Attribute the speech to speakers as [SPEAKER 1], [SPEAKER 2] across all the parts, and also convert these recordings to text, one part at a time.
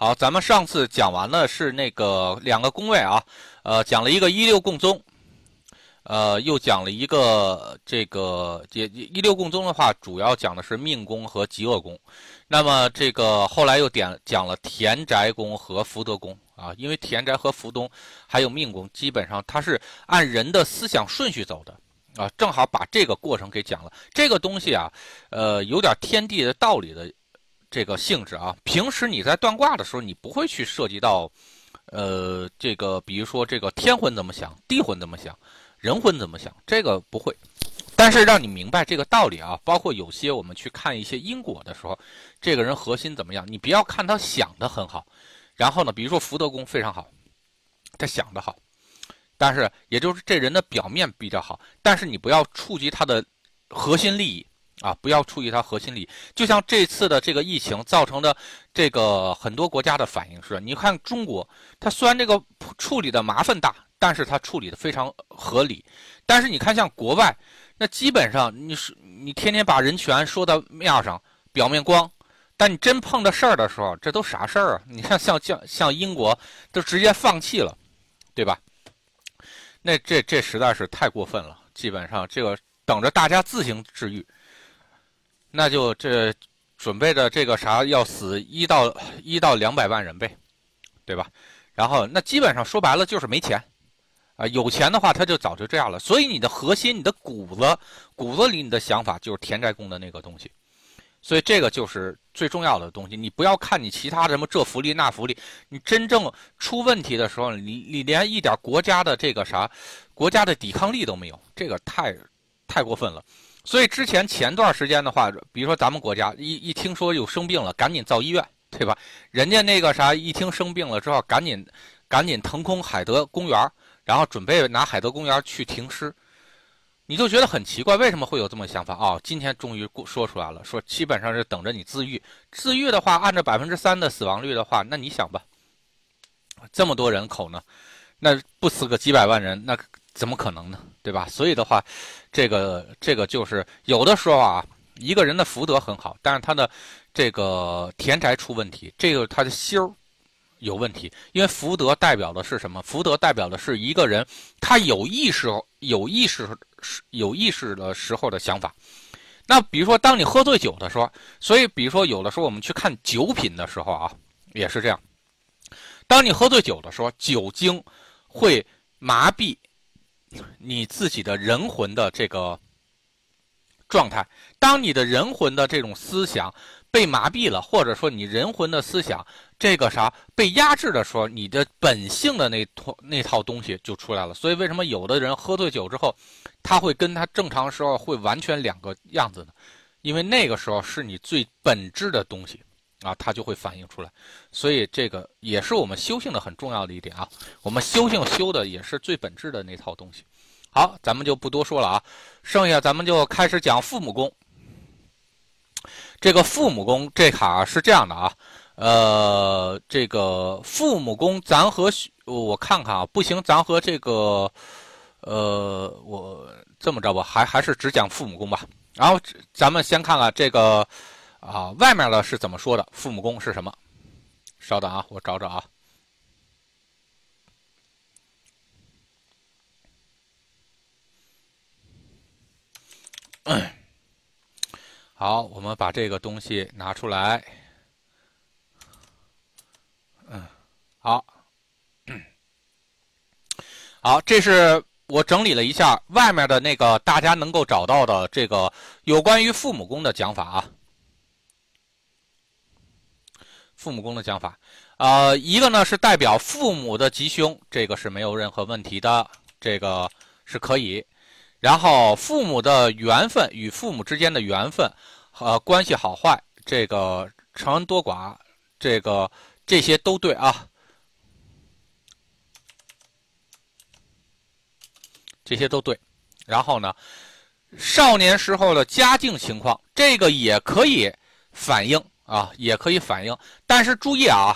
[SPEAKER 1] 好，咱们上次讲完了是那个两个宫位啊，呃，讲了一个一六共宗，呃，又讲了一个这个一一六共宗的话，主要讲的是命宫和极恶宫。那么这个后来又点讲了田宅宫和福德宫啊，因为田宅和福东还有命宫，基本上它是按人的思想顺序走的啊，正好把这个过程给讲了。这个东西啊，呃，有点天地的道理的。这个性质啊，平时你在断卦的时候，你不会去涉及到，呃，这个比如说这个天魂怎么想，地魂怎么想，人魂怎么想，这个不会。但是让你明白这个道理啊，包括有些我们去看一些因果的时候，这个人核心怎么样，你不要看他想的很好，然后呢，比如说福德宫非常好，他想的好，但是也就是这人的表面比较好，但是你不要触及他的核心利益。啊，不要出于它核心利益。就像这次的这个疫情造成的这个很多国家的反应是，你看中国，它虽然这个处理的麻烦大，但是它处理的非常合理。但是你看像国外，那基本上你是你天天把人权说到面上，表面光，但你真碰着事儿的时候，这都啥事儿啊？你看像像像英国，都直接放弃了，对吧？那这这实在是太过分了。基本上这个等着大家自行治愈。那就这准备着这个啥要死一到一到两百万人呗，对吧？然后那基本上说白了就是没钱，啊，有钱的话他就早就这样了。所以你的核心、你的骨子、骨子里你的想法就是田宅宫的那个东西，所以这个就是最重要的东西。你不要看你其他什么这福利那福利，你真正出问题的时候，你你连一点国家的这个啥国家的抵抗力都没有，这个太太过分了。所以之前前段时间的话，比如说咱们国家一一听说有生病了，赶紧造医院，对吧？人家那个啥一听生病了之后，赶紧赶紧腾空海德公园，然后准备拿海德公园去停尸，你就觉得很奇怪，为什么会有这么想法啊？今天终于说出来了，说基本上是等着你自愈。自愈的话，按照百分之三的死亡率的话，那你想吧，这么多人口呢，那不死个几百万人，那怎么可能呢？对吧？所以的话。这个这个就是有的时候啊，一个人的福德很好，但是他的这个田宅出问题，这个他的心儿有问题。因为福德代表的是什么？福德代表的是一个人他有意识、有意识、有意识的时候的想法。那比如说，当你喝醉酒的时候，所以比如说有的时候我们去看酒品的时候啊，也是这样。当你喝醉酒的时候，酒精会麻痹。你自己的人魂的这个状态，当你的人魂的这种思想被麻痹了，或者说你人魂的思想这个啥被压制的时候，你的本性的那套那套东西就出来了。所以为什么有的人喝醉酒之后，他会跟他正常时候会完全两个样子呢？因为那个时候是你最本质的东西。啊，它就会反映出来，所以这个也是我们修行的很重要的一点啊。我们修行修的也是最本质的那套东西。好，咱们就不多说了啊，剩下咱们就开始讲父母宫。这个父母宫这卡是这样的啊，呃，这个父母宫咱和我看看啊，不行，咱和这个呃，我这么着吧，还还是只讲父母宫吧。然后咱们先看看这个。啊，外面的是怎么说的？父母宫是什么？稍等啊，我找找啊。好，我们把这个东西拿出来。嗯，好，好，这是我整理了一下外面的那个大家能够找到的这个有关于父母宫的讲法啊。父母宫的讲法，呃，一个呢是代表父母的吉凶，这个是没有任何问题的，这个是可以。然后父母的缘分与父母之间的缘分和关系好坏，这个成恩多寡，这个这些都对啊，这些都对。然后呢，少年时候的家境情况，这个也可以反映。啊，也可以反映，但是注意啊，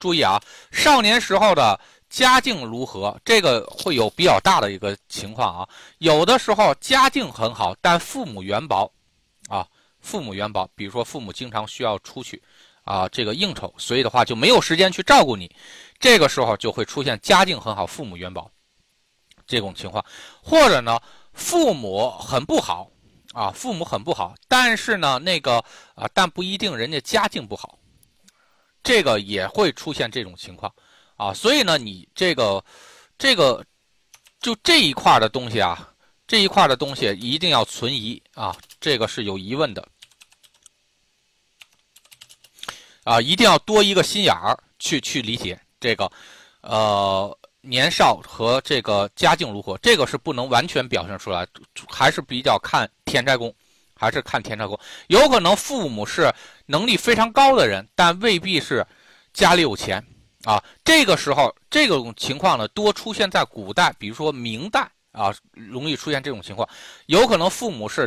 [SPEAKER 1] 注意啊，少年时候的家境如何，这个会有比较大的一个情况啊。有的时候家境很好，但父母元宝，啊，父母元宝，比如说父母经常需要出去，啊，这个应酬，所以的话就没有时间去照顾你。这个时候就会出现家境很好，父母元宝这种情况，或者呢，父母很不好啊，父母很不好，但是呢，那个啊，但不一定人家家境不好，这个也会出现这种情况啊。所以呢，你这个这个就这一块的东西啊，这一块的东西一定要存疑啊，这个是有疑问的啊，一定要多一个心眼儿去去理解。这个，呃，年少和这个家境如何，这个是不能完全表现出来，还是比较看田宅宫，还是看田宅宫。有可能父母是能力非常高的人，但未必是家里有钱啊。这个时候，这种情况呢，多出现在古代，比如说明代啊，容易出现这种情况。有可能父母是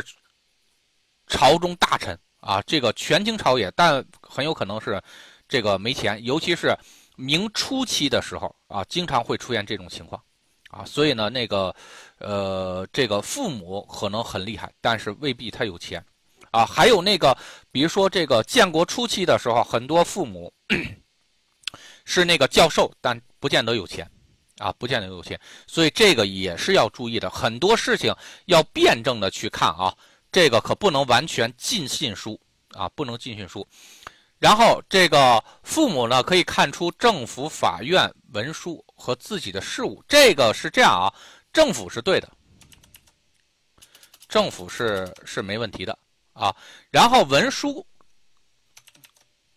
[SPEAKER 1] 朝中大臣啊，这个权倾朝野，但很有可能是这个没钱，尤其是。明初期的时候啊，经常会出现这种情况，啊，所以呢，那个，呃，这个父母可能很厉害，但是未必他有钱，啊，还有那个，比如说这个建国初期的时候，很多父母是那个教授，但不见得有钱，啊，不见得有钱，所以这个也是要注意的，很多事情要辩证的去看啊，这个可不能完全尽信书。啊，不能尽信书。然后这个父母呢，可以看出政府、法院、文书和自己的事务，这个是这样啊，政府是对的，政府是是没问题的啊。然后文书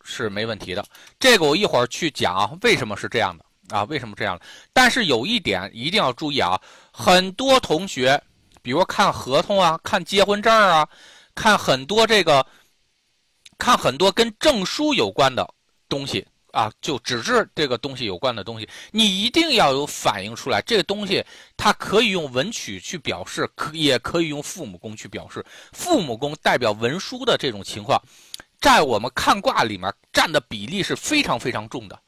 [SPEAKER 1] 是没问题的，这个我一会儿去讲为什么是这样的啊？为什么这样的？但是有一点一定要注意啊，很多同学，比如看合同啊，看结婚证啊，看很多这个。看很多跟证书有关的东西啊，就纸质这个东西有关的东西，你一定要有反映出来。这个东西它可以用文曲去表示，可也可以用父母宫去表示。父母宫代表文书的这种情况，在我们看卦里面占的比例是非常非常重的。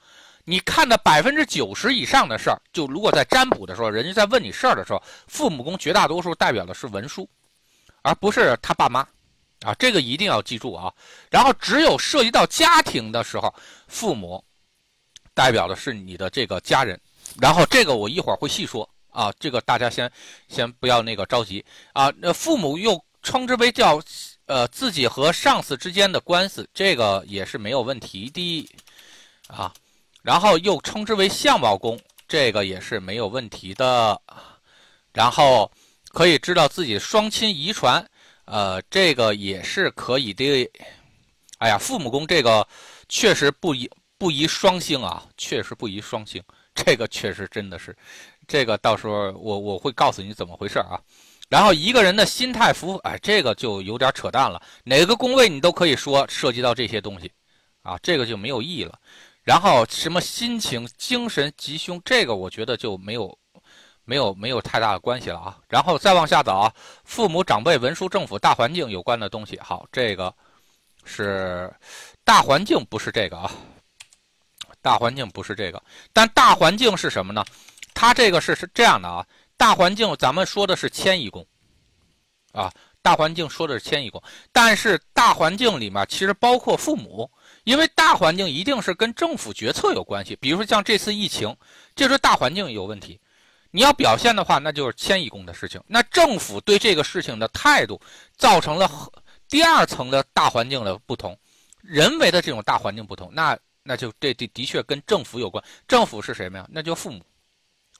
[SPEAKER 1] 你看的百分之九十以上的事儿，就如果在占卜的时候，人家在问你事儿的时候，父母宫绝大多数代表的是文书，而不是他爸妈。啊，这个一定要记住啊！然后只有涉及到家庭的时候，父母代表的是你的这个家人。然后这个我一会儿会细说啊，这个大家先先不要那个着急啊。那父母又称之为叫呃自己和上司之间的关系，这个也是没有问题的啊。然后又称之为相貌宫，这个也是没有问题的。然后可以知道自己双亲遗传。呃，这个也是可以的。哎呀，父母宫这个确实不宜不宜双星啊，确实不宜双星。这个确实真的是，这个到时候我我会告诉你怎么回事啊。然后一个人的心态福，哎，这个就有点扯淡了。哪个宫位你都可以说涉及到这些东西，啊，这个就没有意义了。然后什么心情、精神吉凶，这个我觉得就没有。没有没有太大的关系了啊，然后再往下走啊，父母长辈文书政府大环境有关的东西，好，这个是大环境不是这个啊，大环境不是这个，但大环境是什么呢？它这个是是这样的啊，大环境咱们说的是迁移宫啊，大环境说的是迁移宫，但是大环境里面其实包括父母，因为大环境一定是跟政府决策有关系，比如说像这次疫情，这是大环境有问题。你要表现的话，那就是迁移宫的事情。那政府对这个事情的态度，造成了第二层的大环境的不同，人为的这种大环境不同。那那就这的的确跟政府有关。政府是谁呀？那就父母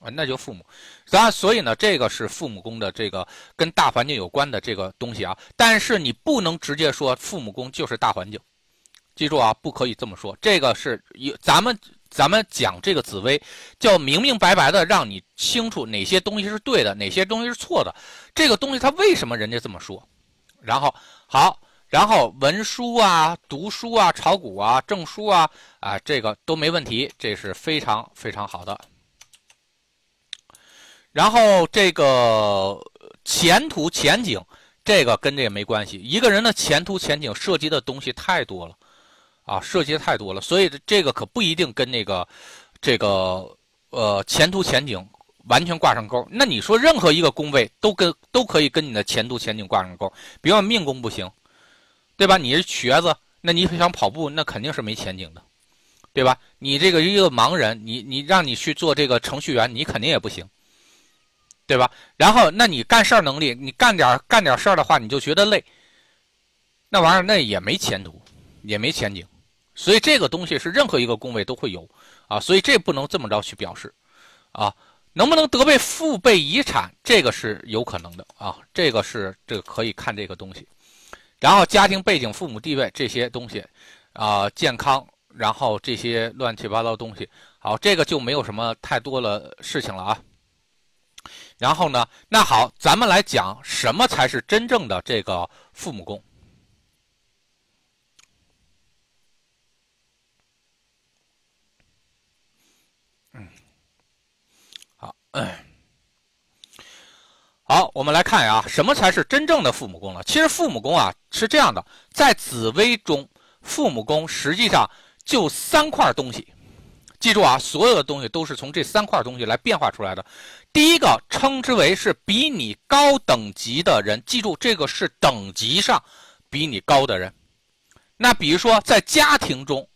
[SPEAKER 1] 啊，那就父母。咱所以呢，这个是父母宫的这个跟大环境有关的这个东西啊。但是你不能直接说父母宫就是大环境，记住啊，不可以这么说。这个是有咱们。咱们讲这个紫薇，叫明明白白的让你清楚哪些东西是对的，哪些东西是错的。这个东西它为什么人家这么说？然后好，然后文书啊、读书啊、炒股啊、证书啊啊，这个都没问题，这是非常非常好的。然后这个前途前景，这个跟这也没关系。一个人的前途前景涉及的东西太多了。啊，涉及的太多了，所以这个可不一定跟那个，这个呃前途前景完全挂上钩。那你说任何一个宫位都跟都可以跟你的前途前景挂上钩，比方命宫不行，对吧？你是瘸子，那你想跑步，那肯定是没前景的，对吧？你这个一个盲人，你你让你去做这个程序员，你肯定也不行，对吧？然后，那你干事儿能力，你干点干点事儿的话，你就觉得累，那玩意儿那也没前途，也没前景。所以这个东西是任何一个宫位都会有啊，所以这不能这么着去表示啊。能不能得被父辈遗产，这个是有可能的啊，这个是这个可以看这个东西。然后家庭背景、父母地位这些东西，啊，健康，然后这些乱七八糟东西，好，这个就没有什么太多的事情了啊。然后呢，那好，咱们来讲什么才是真正的这个父母宫。好，嗯。好，我们来看啊，什么才是真正的父母宫呢？其实父母宫啊是这样的，在紫微中，父母宫实际上就三块东西。记住啊，所有的东西都是从这三块东西来变化出来的。第一个称之为是比你高等级的人，记住这个是等级上比你高的人。那比如说在家庭中，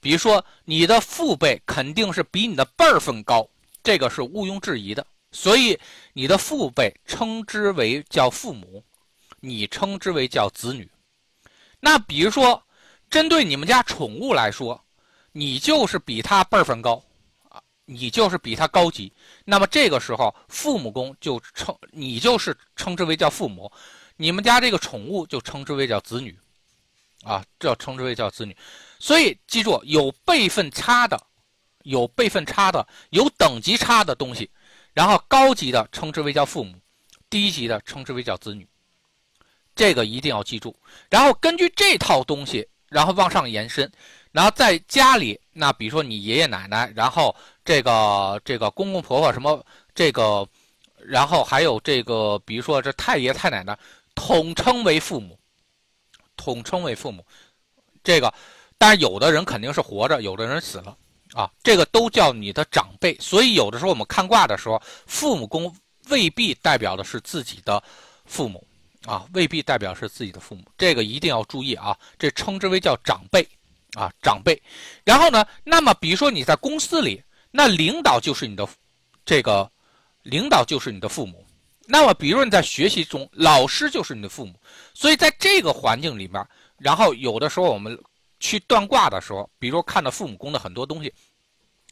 [SPEAKER 1] 比如说你的父辈肯定是比你的辈分高，这个是毋庸置疑的。所以，你的父辈称之为叫父母，你称之为叫子女。那比如说，针对你们家宠物来说，你就是比他辈分高啊，你就是比他高级。那么这个时候，父母宫就称你就是称之为叫父母，你们家这个宠物就称之为叫子女，啊，这称之为叫子女。所以记住，有辈分差的，有辈分差的，有等级差的东西。然后高级的称之为叫父母，低级的称之为叫子女，这个一定要记住。然后根据这套东西，然后往上延伸，然后在家里，那比如说你爷爷奶奶，然后这个这个公公婆婆什么这个，然后还有这个，比如说这太爷太奶奶，统称为父母，统称为父母。这个，但是有的人肯定是活着，有的人死了。啊，这个都叫你的长辈，所以有的时候我们看卦的时候，父母宫未必代表的是自己的父母啊，未必代表是自己的父母，这个一定要注意啊。这称之为叫长辈啊，长辈。然后呢，那么比如说你在公司里，那领导就是你的这个领导就是你的父母。那么比如说你在学习中，老师就是你的父母。所以在这个环境里面，然后有的时候我们。去断卦的时候，比如说看到父母宫的很多东西，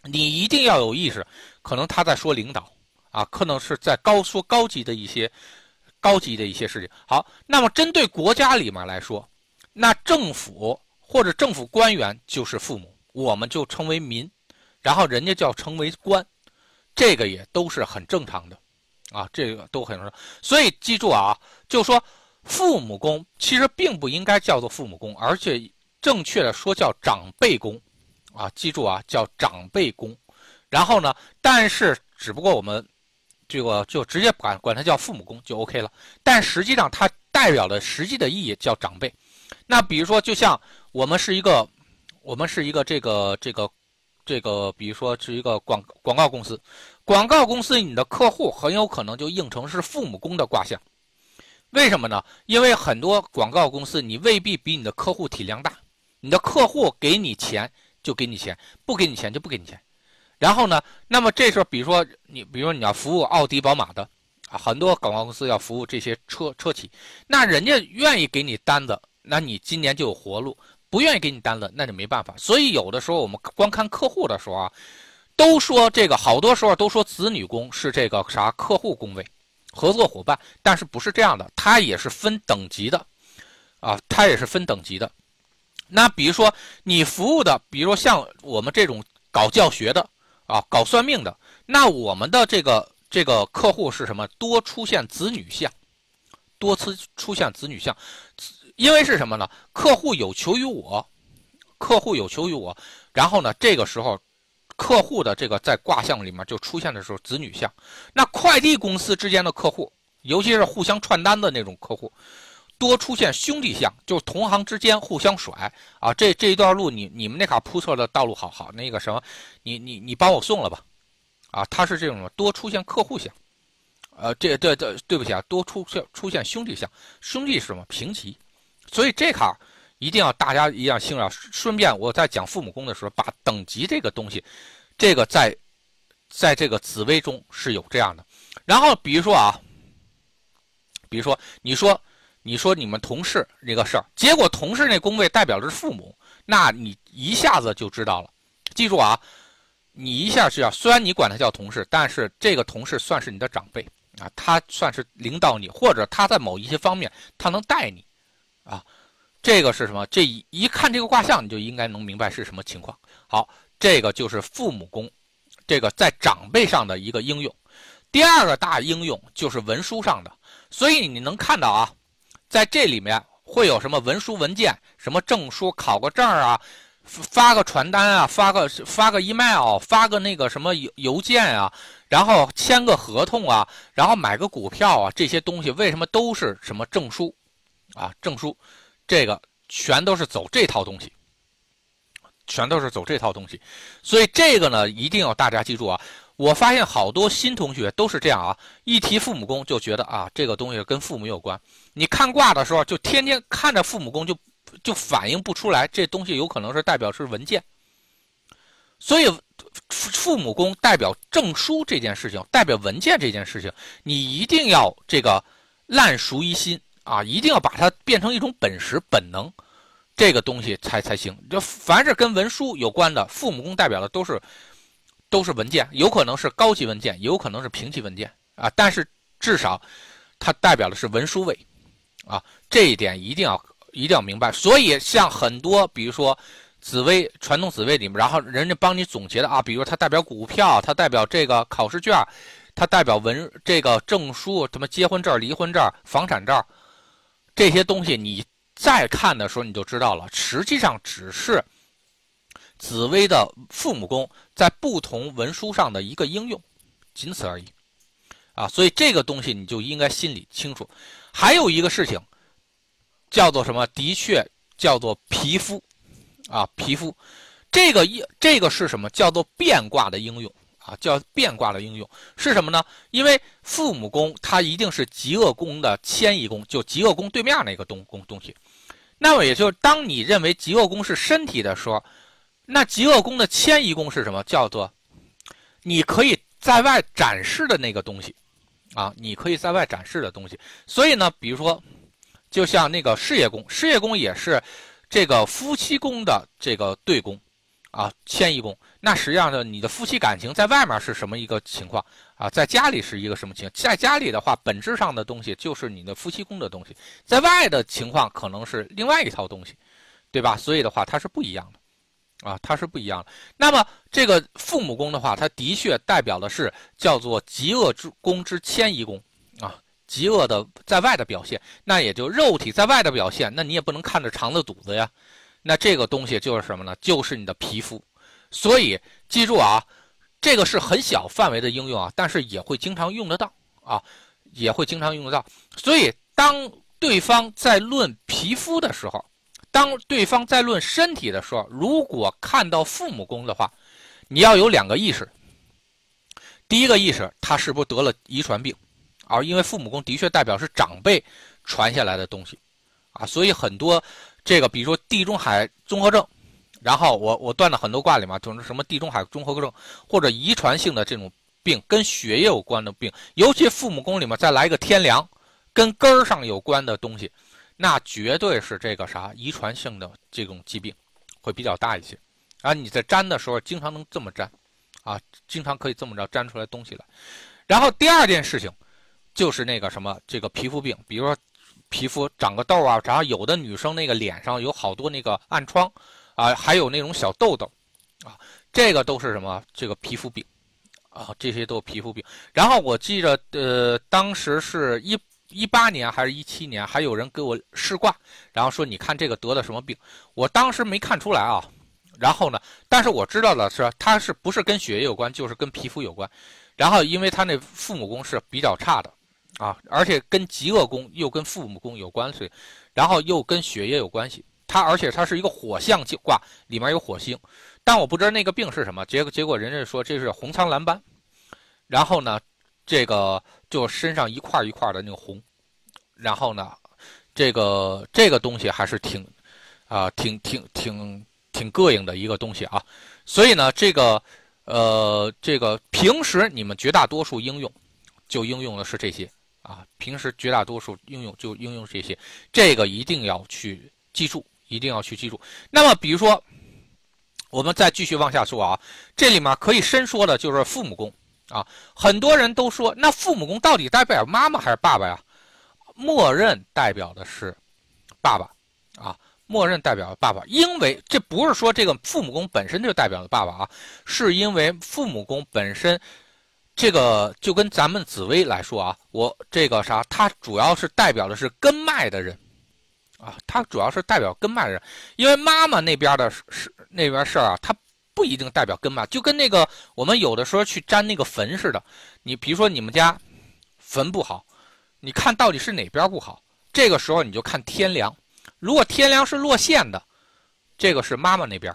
[SPEAKER 1] 你一定要有意识，可能他在说领导啊，可能是在高说高级的一些高级的一些事情。好，那么针对国家里面来说，那政府或者政府官员就是父母，我们就称为民，然后人家叫称为官，这个也都是很正常的啊，这个都很正常。所以记住啊，就说父母宫其实并不应该叫做父母宫，而且。正确的说叫长辈宫，啊，记住啊，叫长辈宫。然后呢，但是只不过我们这个就直接管管它叫父母宫就 OK 了。但实际上它代表的实际的意义叫长辈。那比如说，就像我们是一个，我们是一个这个这个这个，比如说是一个广广告公司，广告公司你的客户很有可能就应成是父母宫的卦象。为什么呢？因为很多广告公司你未必比你的客户体量大。你的客户给你钱就给你钱，不给你钱就不给你钱。然后呢，那么这时候，比如说你，比如说你要服务奥迪、宝马的，很多广告公司要服务这些车车企，那人家愿意给你单子，那你今年就有活路；不愿意给你单子，那就没办法。所以有的时候我们光看客户的时候啊，都说这个好多时候都说子女工是这个啥客户工位，合作伙伴，但是不是这样的，它也是分等级的啊，它也是分等级的。那比如说你服务的，比如说像我们这种搞教学的啊，搞算命的，那我们的这个这个客户是什么？多出现子女相，多次出现子女相，因为是什么呢？客户有求于我，客户有求于我，然后呢，这个时候客户的这个在卦象里面就出现的时候子女相。那快递公司之间的客户，尤其是互相串单的那种客户。多出现兄弟相，就是同行之间互相甩啊！这这一段路，你你们那卡铺设的道路，好好那个什么，你你你帮我送了吧，啊，他是这种多出现客户相，呃，这这这对不起啊，多出现出现兄弟相，兄弟是什么平级，所以这卡一定要大家一样信任。顺便我在讲父母宫的时候，把等级这个东西，这个在在这个紫微中是有这样的。然后比如说啊，比如说你说你说你们同事这个事儿，结果同事那宫位代表的是父母，那你一下子就知道了。记住啊，你一下是要虽然你管他叫同事，但是这个同事算是你的长辈啊，他算是领导你，或者他在某一些方面他能带你啊。这个是什么？这一一看这个卦象，你就应该能明白是什么情况。好，这个就是父母宫，这个在长辈上的一个应用。第二个大应用就是文书上的，所以你能看到啊，在这里面会有什么文书文件，什么证书、考个证啊。发个传单啊，发个发个 email，发个那个什么邮邮件啊，然后签个合同啊，然后买个股票啊，这些东西为什么都是什么证书啊？证书，这个全都是走这套东西，全都是走这套东西。所以这个呢，一定要大家记住啊！我发现好多新同学都是这样啊，一提父母宫就觉得啊，这个东西跟父母有关。你看卦的时候，就天天看着父母宫就。就反映不出来，这东西有可能是代表是文件，所以父母宫代表证书这件事情，代表文件这件事情，你一定要这个烂熟于心啊，一定要把它变成一种本事本能，这个东西才才行。就凡是跟文书有关的，父母宫代表的都是都是文件，有可能是高级文件，也有可能是平级文件啊，但是至少它代表的是文书位啊，这一点一定要。一定要明白，所以像很多，比如说紫薇传统紫薇里面，然后人家帮你总结的啊，比如它代表股票，它代表这个考试卷，它代表文这个证书，什么结婚证、离婚证、房产证，这些东西你再看的时候你就知道了，实际上只是紫薇的父母宫在不同文书上的一个应用，仅此而已啊。所以这个东西你就应该心里清楚。还有一个事情。叫做什么？的确叫做皮肤，啊，皮肤，这个一这个是什么？叫做变卦的应用啊，叫变卦的应用是什么呢？因为父母宫它一定是极恶宫的迁移宫，就极恶宫对面那个东宫东西。那么也就是当你认为极恶宫是身体的时候，那极恶宫的迁移宫是什么？叫做你可以在外展示的那个东西啊，你可以在外展示的东西。所以呢，比如说。就像那个事业宫，事业宫也是这个夫妻宫的这个对宫，啊，迁移宫。那实际上呢，你的夫妻感情在外面是什么一个情况啊？在家里是一个什么情？在家里的话，本质上的东西就是你的夫妻宫的东西，在外的情况可能是另外一套东西，对吧？所以的话，它是不一样的，啊，它是不一样的。那么这个父母宫的话，它的确代表的是叫做极恶之宫之迁移宫啊。极恶的在外的表现，那也就肉体在外的表现，那你也不能看着肠子肚子呀。那这个东西就是什么呢？就是你的皮肤。所以记住啊，这个是很小范围的应用啊，但是也会经常用得到啊，也会经常用得到。所以当对方在论皮肤的时候，当对方在论身体的时候，如果看到父母宫的话，你要有两个意识。第一个意识，他是不是得了遗传病？啊，因为父母宫的确代表是长辈传下来的东西，啊，所以很多这个，比如说地中海综合症，然后我我断了很多卦里嘛，就是什么地中海综合症或者遗传性的这种病，跟血液有关的病，尤其父母宫里面再来一个天梁，跟根儿上有关的东西，那绝对是这个啥遗传性的这种疾病会比较大一些，啊，你在粘的时候经常能这么粘，啊，经常可以这么着粘出来东西来，然后第二件事情。就是那个什么，这个皮肤病，比如说皮肤长个痘啊，然后有的女生那个脸上有好多那个暗疮，啊，还有那种小痘痘，啊，这个都是什么？这个皮肤病，啊，这些都是皮肤病。然后我记着，呃，当时是一一八年还是一七年，还有人给我试卦，然后说你看这个得的什么病？我当时没看出来啊。然后呢，但是我知道的是，它是不是跟血液有关，就是跟皮肤有关。然后因为他那父母宫是比较差的。啊，而且跟极恶宫又跟父母宫有关系，然后又跟血液有关系。它而且它是一个火象卦，里面有火星，但我不知道那个病是什么。结果结果人家说这是红苍蓝斑，然后呢，这个就身上一块一块的那个红，然后呢，这个这个东西还是挺，啊，挺挺挺挺膈应的一个东西啊。所以呢，这个呃，这个平时你们绝大多数应用就应用的是这些啊，平时绝大多数应用就应用这些，这个一定要去记住，一定要去记住。那么，比如说，我们再继续往下说啊，这里面可以深说的就是父母宫啊，很多人都说，那父母宫到底代表妈妈还是爸爸呀？默认代表的是爸爸啊，默认代表爸爸，因为这不是说这个父母宫本身就代表了爸爸啊，是因为父母宫本身这个就跟咱们紫薇来说啊，我这个啥，它主要是代表的是根脉的人啊，它主要是代表根脉的人，因为妈妈那边的事那边事儿啊，它不一定代表根脉，就跟那个我们有的时候去粘那个坟似的，你比如说你们家坟不好。你看到底是哪边不好？这个时候你就看天梁，如果天梁是落陷的，这个是妈妈那边，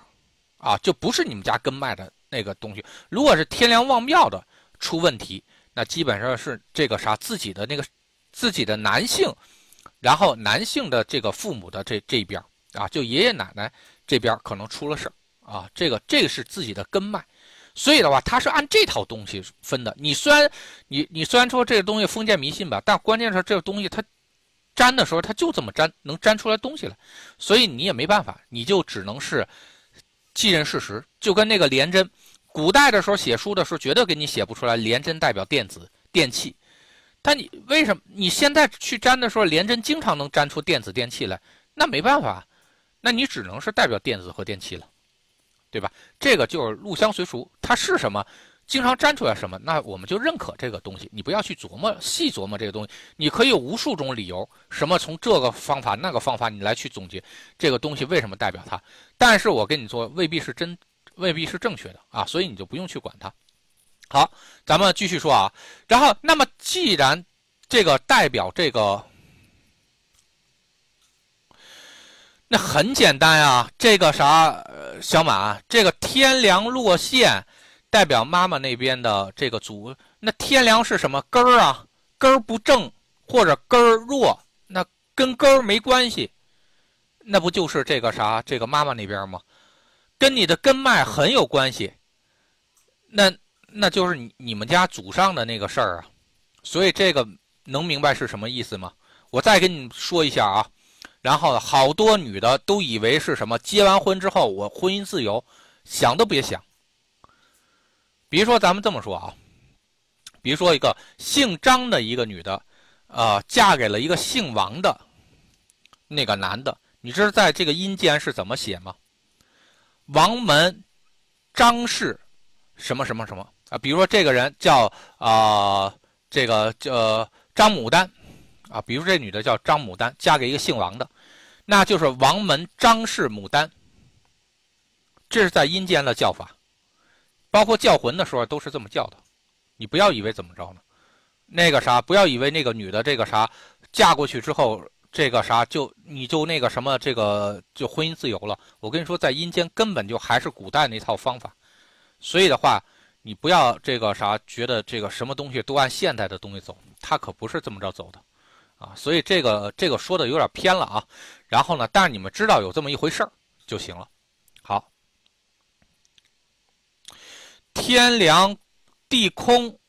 [SPEAKER 1] 啊，就不是你们家根脉的那个东西。如果是天梁旺庙的出问题，那基本上是这个啥自己的那个自己的男性，然后男性的这个父母的这这边啊，就爷爷奶奶这边可能出了事啊，这个这个是自己的根脉。所以的话，他是按这套东西分的。你虽然，你你虽然说这个东西封建迷信吧，但关键是这个东西它粘的时候，它就这么粘，能粘出来东西来。所以你也没办法，你就只能是继认事实。就跟那个廉贞，古代的时候写书的时候，绝对给你写不出来廉贞代表电子电器。但你为什么你现在去粘的时候，廉贞经常能粘出电子电器来？那没办法，那你只能是代表电子和电器了。对吧？这个就是入乡随俗，它是什么，经常粘出来什么，那我们就认可这个东西。你不要去琢磨细琢磨这个东西，你可以有无数种理由，什么从这个方法那个方法，你来去总结这个东西为什么代表它。但是我跟你说，未必是真，未必是正确的啊，所以你就不用去管它。好，咱们继续说啊。然后，那么既然这个代表这个。那很简单啊，这个啥，小马，这个天梁落陷，代表妈妈那边的这个祖。那天梁是什么根儿啊？根儿不正或者根儿弱，那跟根儿没关系，那不就是这个啥，这个妈妈那边吗？跟你的根脉很有关系。那那就是你你们家祖上的那个事儿啊。所以这个能明白是什么意思吗？我再跟你说一下啊。然后好多女的都以为是什么？结完婚之后我婚姻自由，想都别想。比如说咱们这么说啊，比如说一个姓张的一个女的，呃，嫁给了一个姓王的那个男的，你知道在这个阴间是怎么写吗？王门张氏什么什么什么啊？比如说这个人叫啊，这个叫张牡丹。啊，比如这女的叫张牡丹，嫁给一个姓王的，那就是王门张氏牡丹。这是在阴间的叫法，包括叫魂的时候都是这么叫的。你不要以为怎么着呢？那个啥，不要以为那个女的这个啥嫁过去之后，这个啥就你就那个什么这个就婚姻自由了。我跟你说，在阴间根本就还是古代那套方法。所以的话，你不要这个啥觉得这个什么东西都按现代的东西走，它可不是这么着走的。啊，所以这个这个说的有点偏了啊，然后呢，但是你们知道有这么一回事儿就行了。好，天凉地空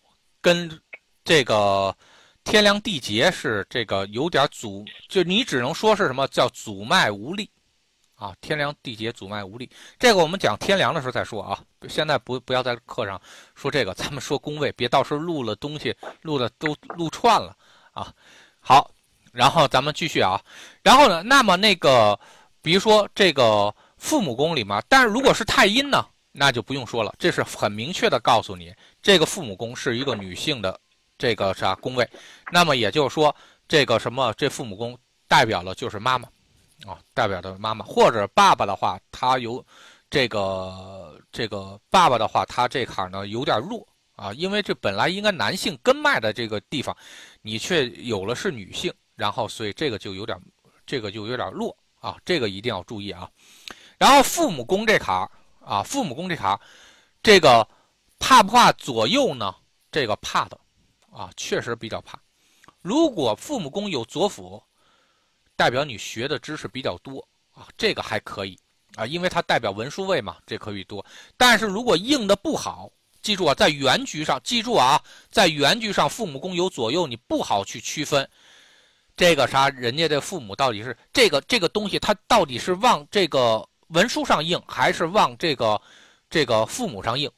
[SPEAKER 1] 跟这个天凉地劫是这个有点阻，就你只能说是什么叫阻脉无力啊？天凉地劫阻脉无力，这个我们讲天凉的时候再说啊，现在不不要在课上说这个，咱们说宫位，别到时候录了东西录的都录串了啊。好，然后咱们继续啊，然后呢，那么那个，比如说这个父母宫里面，但是如果是太阴呢，那就不用说了，这是很明确的告诉你，这个父母宫是一个女性的这个啥宫位，那么也就是说，这个什么，这父母宫代表的就是妈妈，啊，代表的妈妈或者爸爸的话，他有这个这个爸爸的话，他这坎呢有点弱。啊，因为这本来应该男性根脉的这个地方，你却有了是女性，然后所以这个就有点，这个就有点弱啊，这个一定要注意啊。然后父母宫这卡啊，父母宫这卡，这个怕不怕左右呢？这个怕的啊，确实比较怕。如果父母宫有左辅，代表你学的知识比较多啊，这个还可以啊，因为它代表文书位嘛，这可以多。但是如果硬的不好，记住啊，在原局上，记住啊，在原局上父母宫有左右，你不好去区分这个啥，人家的父母到底是这个这个东西，它到底是往这个文书上应，还是往这个这个父母上应？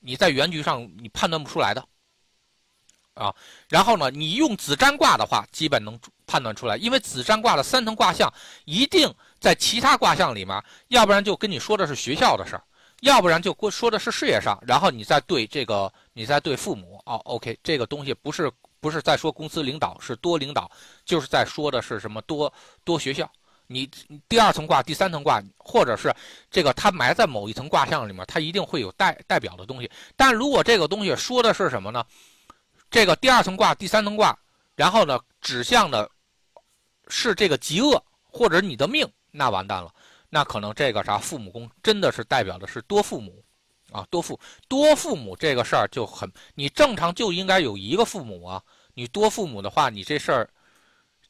[SPEAKER 1] 你在原局上你判断不出来的。啊，然后呢，你用子占卦的话，基本能判断出来，因为子占卦的三层卦象一定在其他卦象里面，要不然就跟你说的是学校的事儿，要不然就说的是事业上，然后你再对这个，你再对父母哦，OK，这个东西不是不是在说公司领导是多领导，就是在说的是什么多多学校。你第二层卦、第三层卦，或者是这个它埋在某一层卦象里面，它一定会有代代表的东西。但如果这个东西说的是什么呢？这个第二层卦、第三层卦，然后呢，指向的是这个极恶或者你的命，那完蛋了。那可能这个啥父母宫真的是代表的是多父母啊，多父多父母这个事儿就很，你正常就应该有一个父母啊。你多父母的话，你这事儿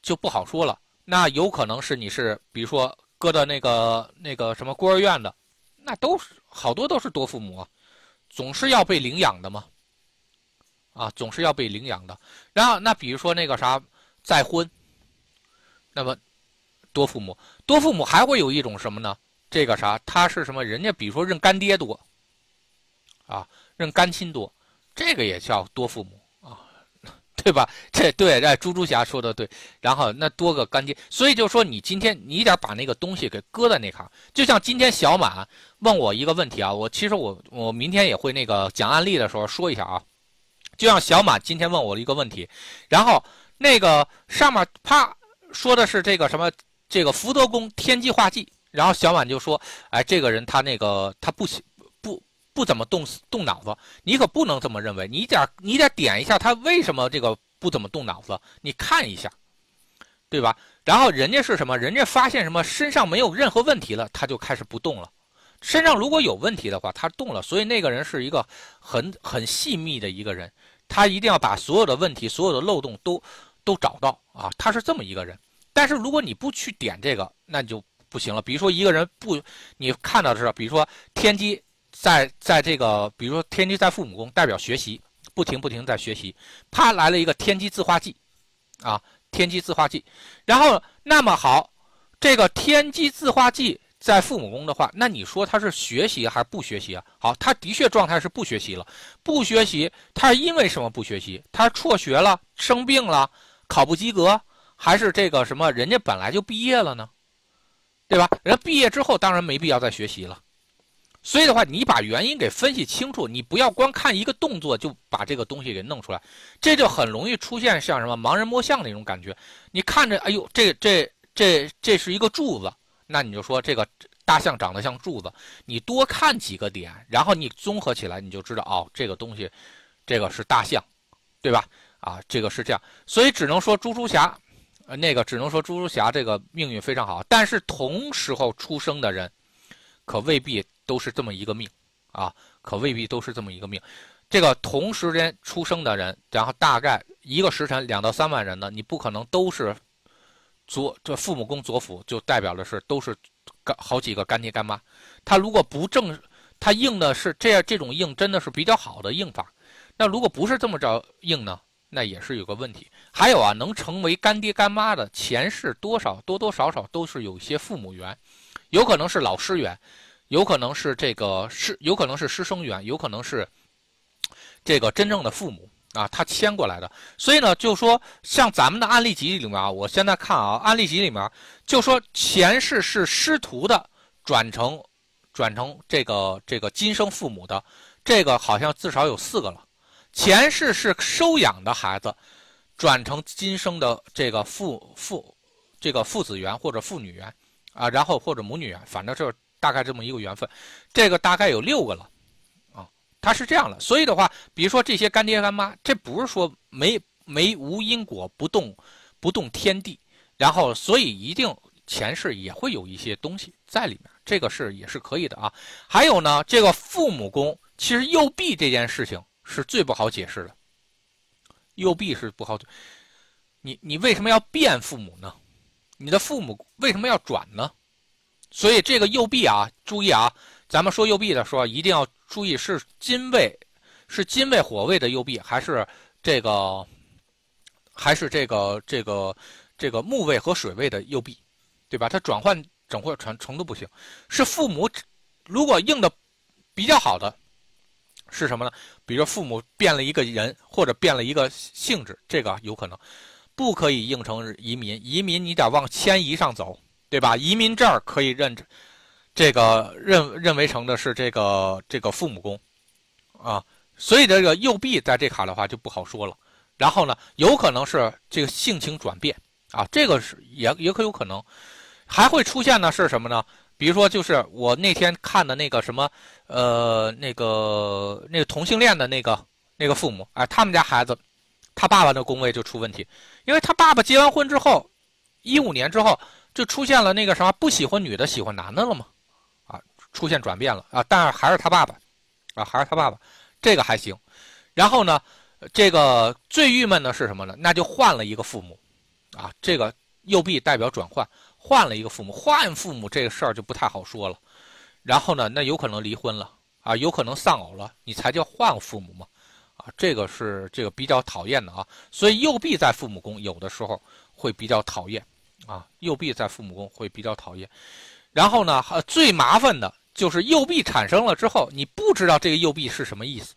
[SPEAKER 1] 就不好说了。那有可能是你是，比如说搁到那个那个什么孤儿院的，那都是好多都是多父母啊，总是要被领养的嘛。啊，总是要被领养的。然后，那比如说那个啥，再婚，那么多父母，多父母还会有一种什么呢？这个啥，他是什么？人家比如说认干爹多，啊，认干亲多，这个也叫多父母啊，对吧？这对，哎，猪猪侠说的对。然后那多个干爹，所以就说你今天你得把那个东西给搁在那卡。就像今天小满问我一个问题啊，我其实我我明天也会那个讲案例的时候说一下啊。就像小马今天问我一个问题，然后那个上面啪说的是这个什么这个福德宫天机化忌，然后小满就说：“哎，这个人他那个他不不不怎么动动脑子，你可不能这么认为，你得你得点一下他为什么这个不怎么动脑子，你看一下，对吧？然后人家是什么？人家发现什么身上没有任何问题了，他就开始不动了。”身上如果有问题的话，他动了，所以那个人是一个很很细密的一个人，他一定要把所有的问题、所有的漏洞都都找到啊，他是这么一个人。但是如果你不去点这个，那你就不行了。比如说一个人不，你看到的是，比如说天机在在这个，比如说天机在父母宫，代表学习，不停不停在学习，啪来了一个天机自化忌，啊，天机自化忌，然后那么好，这个天机自化忌。在父母宫的话，那你说他是学习还是不学习啊？好，他的确状态是不学习了，不学习，他是因为什么不学习？他辍学了，生病了，考不及格，还是这个什么？人家本来就毕业了呢，对吧？人家毕业之后当然没必要再学习了。所以的话，你把原因给分析清楚，你不要光看一个动作就把这个东西给弄出来，这就很容易出现像什么盲人摸象那种感觉。你看着，哎呦，这这这这是一个柱子。那你就说这个大象长得像柱子，你多看几个点，然后你综合起来，你就知道哦，这个东西，这个是大象，对吧？啊，这个是这样，所以只能说猪猪侠，呃，那个只能说猪猪侠这个命运非常好，但是同时候出生的人，可未必都是这么一个命，啊，可未必都是这么一个命。这个同时间出生的人，然后大概一个时辰两到三万人呢，你不可能都是。左这父母宫左辅就代表的是都是干好几个干爹干妈，他如果不正，他应的是这样这种应真的是比较好的应法，那如果不是这么着应呢，那也是有个问题。还有啊，能成为干爹干妈的前世多少多多少少都是有些父母缘，有可能是老师缘，有可能是这个师，有可能是师生缘，有可能是这个真正的父母。啊，他迁过来的，所以呢，就说像咱们的案例集里面啊，我现在看啊，案例集里面就说前世是师徒的，转成转成这个这个今生父母的，这个好像至少有四个了。前世是收养的孩子，转成今生的这个父父这个父子缘或者父女缘啊，然后或者母女缘，反正就是大概这么一个缘分，这个大概有六个了。啊他是这样的，所以的话，比如说这些干爹干妈，这不是说没没无因果不动，不动天地，然后所以一定前世也会有一些东西在里面，这个是也是可以的啊。还有呢，这个父母宫其实右臂这件事情是最不好解释的，右臂是不好，你你为什么要变父母呢？你的父母为什么要转呢？所以这个右臂啊，注意啊，咱们说右臂的时候一定要注意是金位，是金位火位的右臂，还是这个，还是这个这个这个木位和水位的右臂，对吧？它转换整或程程度不行，是父母如果硬的比较好的是什么呢？比如说父母变了一个人，或者变了一个性质，这个有可能不可以应成移民。移民你得往迁移上走。对吧？移民这可以认，这个认认为成的是这个这个父母宫，啊，所以这个右臂在这卡的话就不好说了。然后呢，有可能是这个性情转变啊，这个是也也可有可能，还会出现呢是什么呢？比如说就是我那天看的那个什么，呃，那个那个同性恋的那个那个父母，哎，他们家孩子，他爸爸的宫位就出问题，因为他爸爸结完婚之后，一五年之后。就出现了那个什么不喜欢女的喜欢男的了吗？啊，出现转变了啊，但是还是他爸爸，啊，还是他爸爸，这个还行。然后呢，这个最郁闷的是什么呢？那就换了一个父母，啊，这个右臂代表转换，换了一个父母，换父母这个事儿就不太好说了。然后呢，那有可能离婚了啊，有可能丧偶了，你才叫换父母嘛，啊，这个是这个比较讨厌的啊。所以右臂在父母宫有的时候会比较讨厌。啊，右臂在父母宫会比较讨厌，然后呢，最麻烦的就是右臂产生了之后，你不知道这个右臂是什么意思，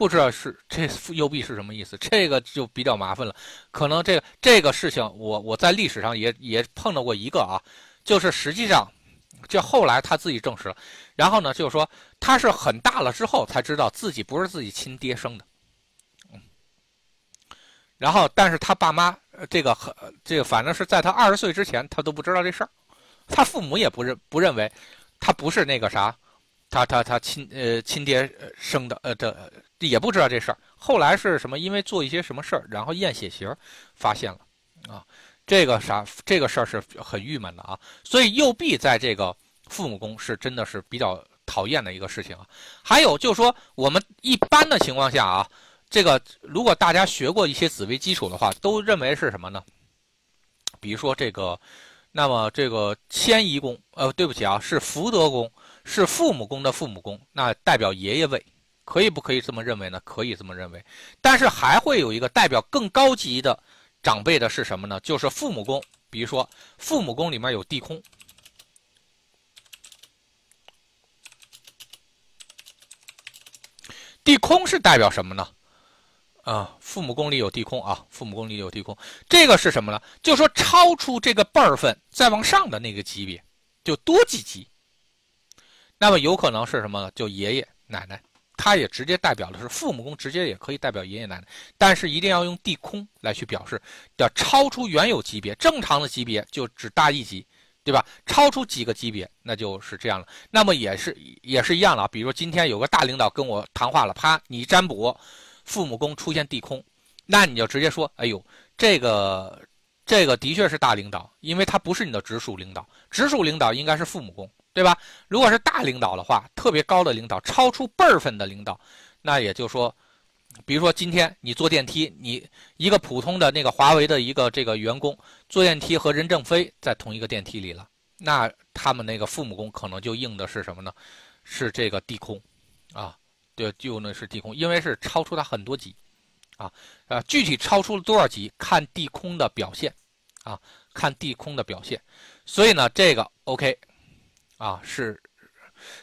[SPEAKER 1] 不知道是这右臂是什么意思，这个就比较麻烦了。可能这个这个事情，我我在历史上也也碰到过一个啊，就是实际上，就后来他自己证实了，然后呢，就是说他是很大了之后才知道自己不是自己亲爹生的，嗯，然后但是他爸妈。这个很，这个反正是在他二十岁之前，他都不知道这事儿，他父母也不认不认为，他不是那个啥，他他他亲呃亲爹生的呃这也不知道这事儿。后来是什么？因为做一些什么事儿，然后验血型发现了，啊，这个啥这个事儿是很郁闷的啊。所以右臂在这个父母宫是真的是比较讨厌的一个事情啊。还有就是说，我们一般的情况下啊。这个如果大家学过一些紫微基础的话，都认为是什么呢？比如说这个，那么这个迁移宫，呃，对不起啊，是福德宫，是父母宫的父母宫，那代表爷爷位，可以不可以这么认为呢？可以这么认为，但是还会有一个代表更高级的长辈的是什么呢？就是父母宫，比如说父母宫里面有地空，地空是代表什么呢？啊，父母宫里有地空啊，父母宫里有地空，这个是什么呢？就说超出这个辈分再往上的那个级别，就多几级。那么有可能是什么呢？就爷爷奶奶，他也直接代表的是父母宫，直接也可以代表爷爷奶奶，但是一定要用地空来去表示，要超出原有级别，正常的级别就只大一级，对吧？超出几个级别，那就是这样了。那么也是也是一样了，比如说今天有个大领导跟我谈话了，啪，你占卜。父母宫出现地空，那你就直接说：“哎呦，这个这个的确是大领导，因为他不是你的直属领导，直属领导应该是父母宫，对吧？如果是大领导的话，特别高的领导，超出辈儿分的领导，那也就说，比如说今天你坐电梯，你一个普通的那个华为的一个这个员工坐电梯和任正非在同一个电梯里了，那他们那个父母宫可能就应的是什么呢？是这个地空，啊。”就就那是地空，因为是超出他很多级，啊啊，具体超出了多少级，看地空的表现，啊，看地空的表现，所以呢，这个 OK，啊，是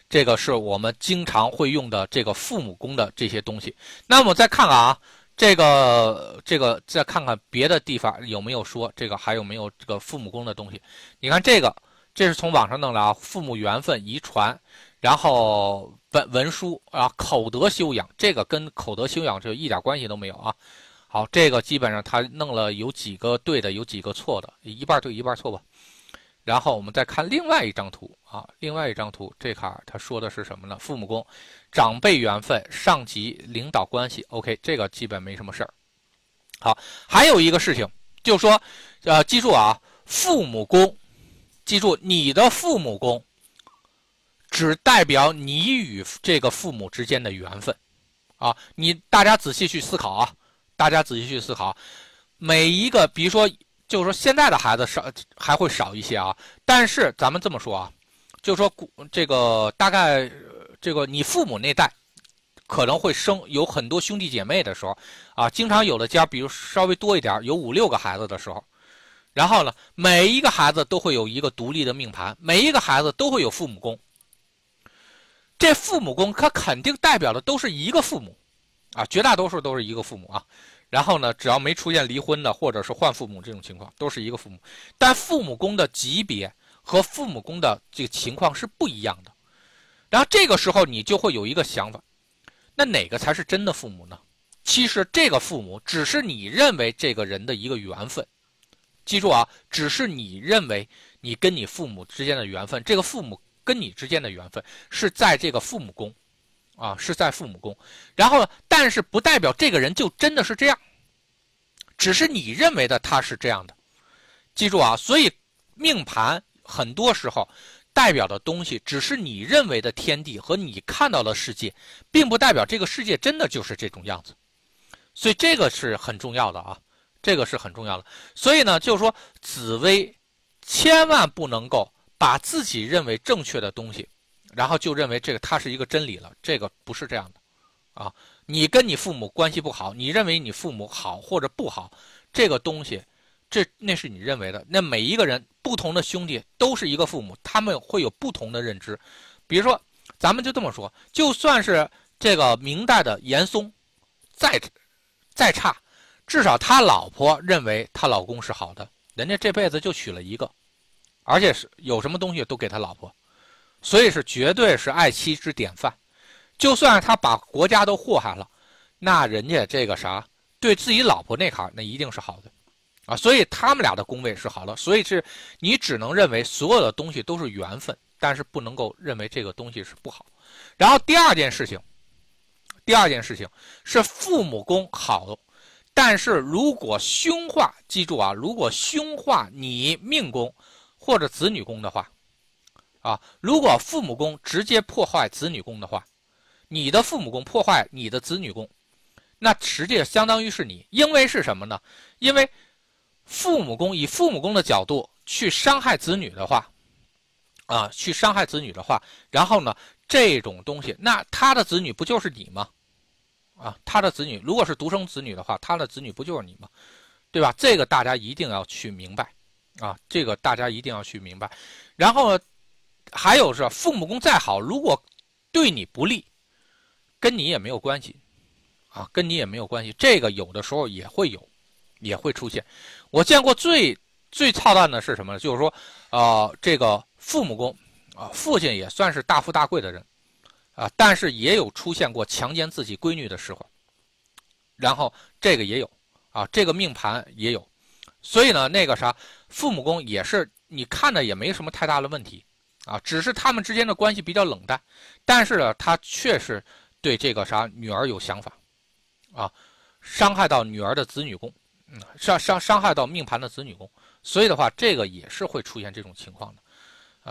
[SPEAKER 1] 这个是我们经常会用的这个父母宫的这些东西。那么再看看啊，这个这个再看看别的地方有没有说这个还有没有这个父母宫的东西？你看这个，这是从网上弄的啊，父母缘分遗传。然后文文书啊，口德修养，这个跟口德修养这一点关系都没有啊。好，这个基本上他弄了有几个对的，有几个错的，一半对一半错吧。然后我们再看另外一张图啊，另外一张图，这卡他说的是什么呢？父母宫、长辈缘分、上级领导关系，OK，这个基本没什么事儿。好，还有一个事情，就说，呃，记住啊，父母宫，记住你的父母宫。只代表你与这个父母之间的缘分，啊，你大家仔细去思考啊，大家仔细去思考，每一个，比如说就是说现在的孩子少还会少一些啊。但是咱们这么说啊，就说这个大概这个你父母那代可能会生有很多兄弟姐妹的时候啊，经常有的家比如稍微多一点，有五六个孩子的时候，然后呢，每一个孩子都会有一个独立的命盘，每一个孩子都会有父母宫。这父母宫它肯定代表的都是一个父母，啊，绝大多数都是一个父母啊。然后呢，只要没出现离婚的或者是换父母这种情况，都是一个父母。但父母宫的级别和父母宫的这个情况是不一样的。然后这个时候你就会有一个想法，那哪个才是真的父母呢？其实这个父母只是你认为这个人的一个缘分。记住啊，只是你认为你跟你父母之间的缘分，这个父母跟你之间的缘分是在这个父母宫。啊，是在父母宫，然后？但是不代表这个人就真的是这样，只是你认为的他是这样的。记住啊，所以命盘很多时候代表的东西，只是你认为的天地和你看到的世界，并不代表这个世界真的就是这种样子。所以这个是很重要的啊，这个是很重要的。所以呢，就是说紫薇千万不能够把自己认为正确的东西。然后就认为这个它是一个真理了，这个不是这样的，啊，你跟你父母关系不好，你认为你父母好或者不好，这个东西，这那是你认为的。那每一个人不同的兄弟都是一个父母，他们会有不同的认知。比如说，咱们就这么说，就算是这个明代的严嵩，再再差，至少他老婆认为他老公是好的，人家这辈子就娶了一个，而且是有什么东西都给他老婆。所以是绝对是爱妻之典范，就算他把国家都祸害了，那人家这个啥对自己老婆那坎那一定是好的，啊，所以他们俩的宫位是好的，所以是你只能认为所有的东西都是缘分，但是不能够认为这个东西是不好。然后第二件事情，第二件事情是父母宫好，但是如果凶化，记住啊，如果凶化你命宫或者子女宫的话。啊，如果父母宫直接破坏子女宫的话，你的父母宫破坏你的子女宫，那实际相当于是你，因为是什么呢？因为父母宫以父母宫的角度去伤害子女的话，啊，去伤害子女的话，然后呢，这种东西，那他的子女不就是你吗？啊，他的子女如果是独生子女的话，他的子女不就是你吗？对吧？这个大家一定要去明白，啊，这个大家一定要去明白，然后。还有是父母宫再好，如果对你不利，跟你也没有关系，啊，跟你也没有关系。这个有的时候也会有，也会出现。我见过最最操蛋的是什么呢？就是说，呃，这个父母宫，啊，父亲也算是大富大贵的人，啊，但是也有出现过强奸自己闺女的时候。然后这个也有，啊，这个命盘也有。所以呢，那个啥，父母宫也是你看的也没什么太大的问题。啊，只是他们之间的关系比较冷淡，但是呢，他确实对这个啥女儿有想法，啊，伤害到女儿的子女宫，嗯，伤伤伤害到命盘的子女宫，所以的话，这个也是会出现这种情况的，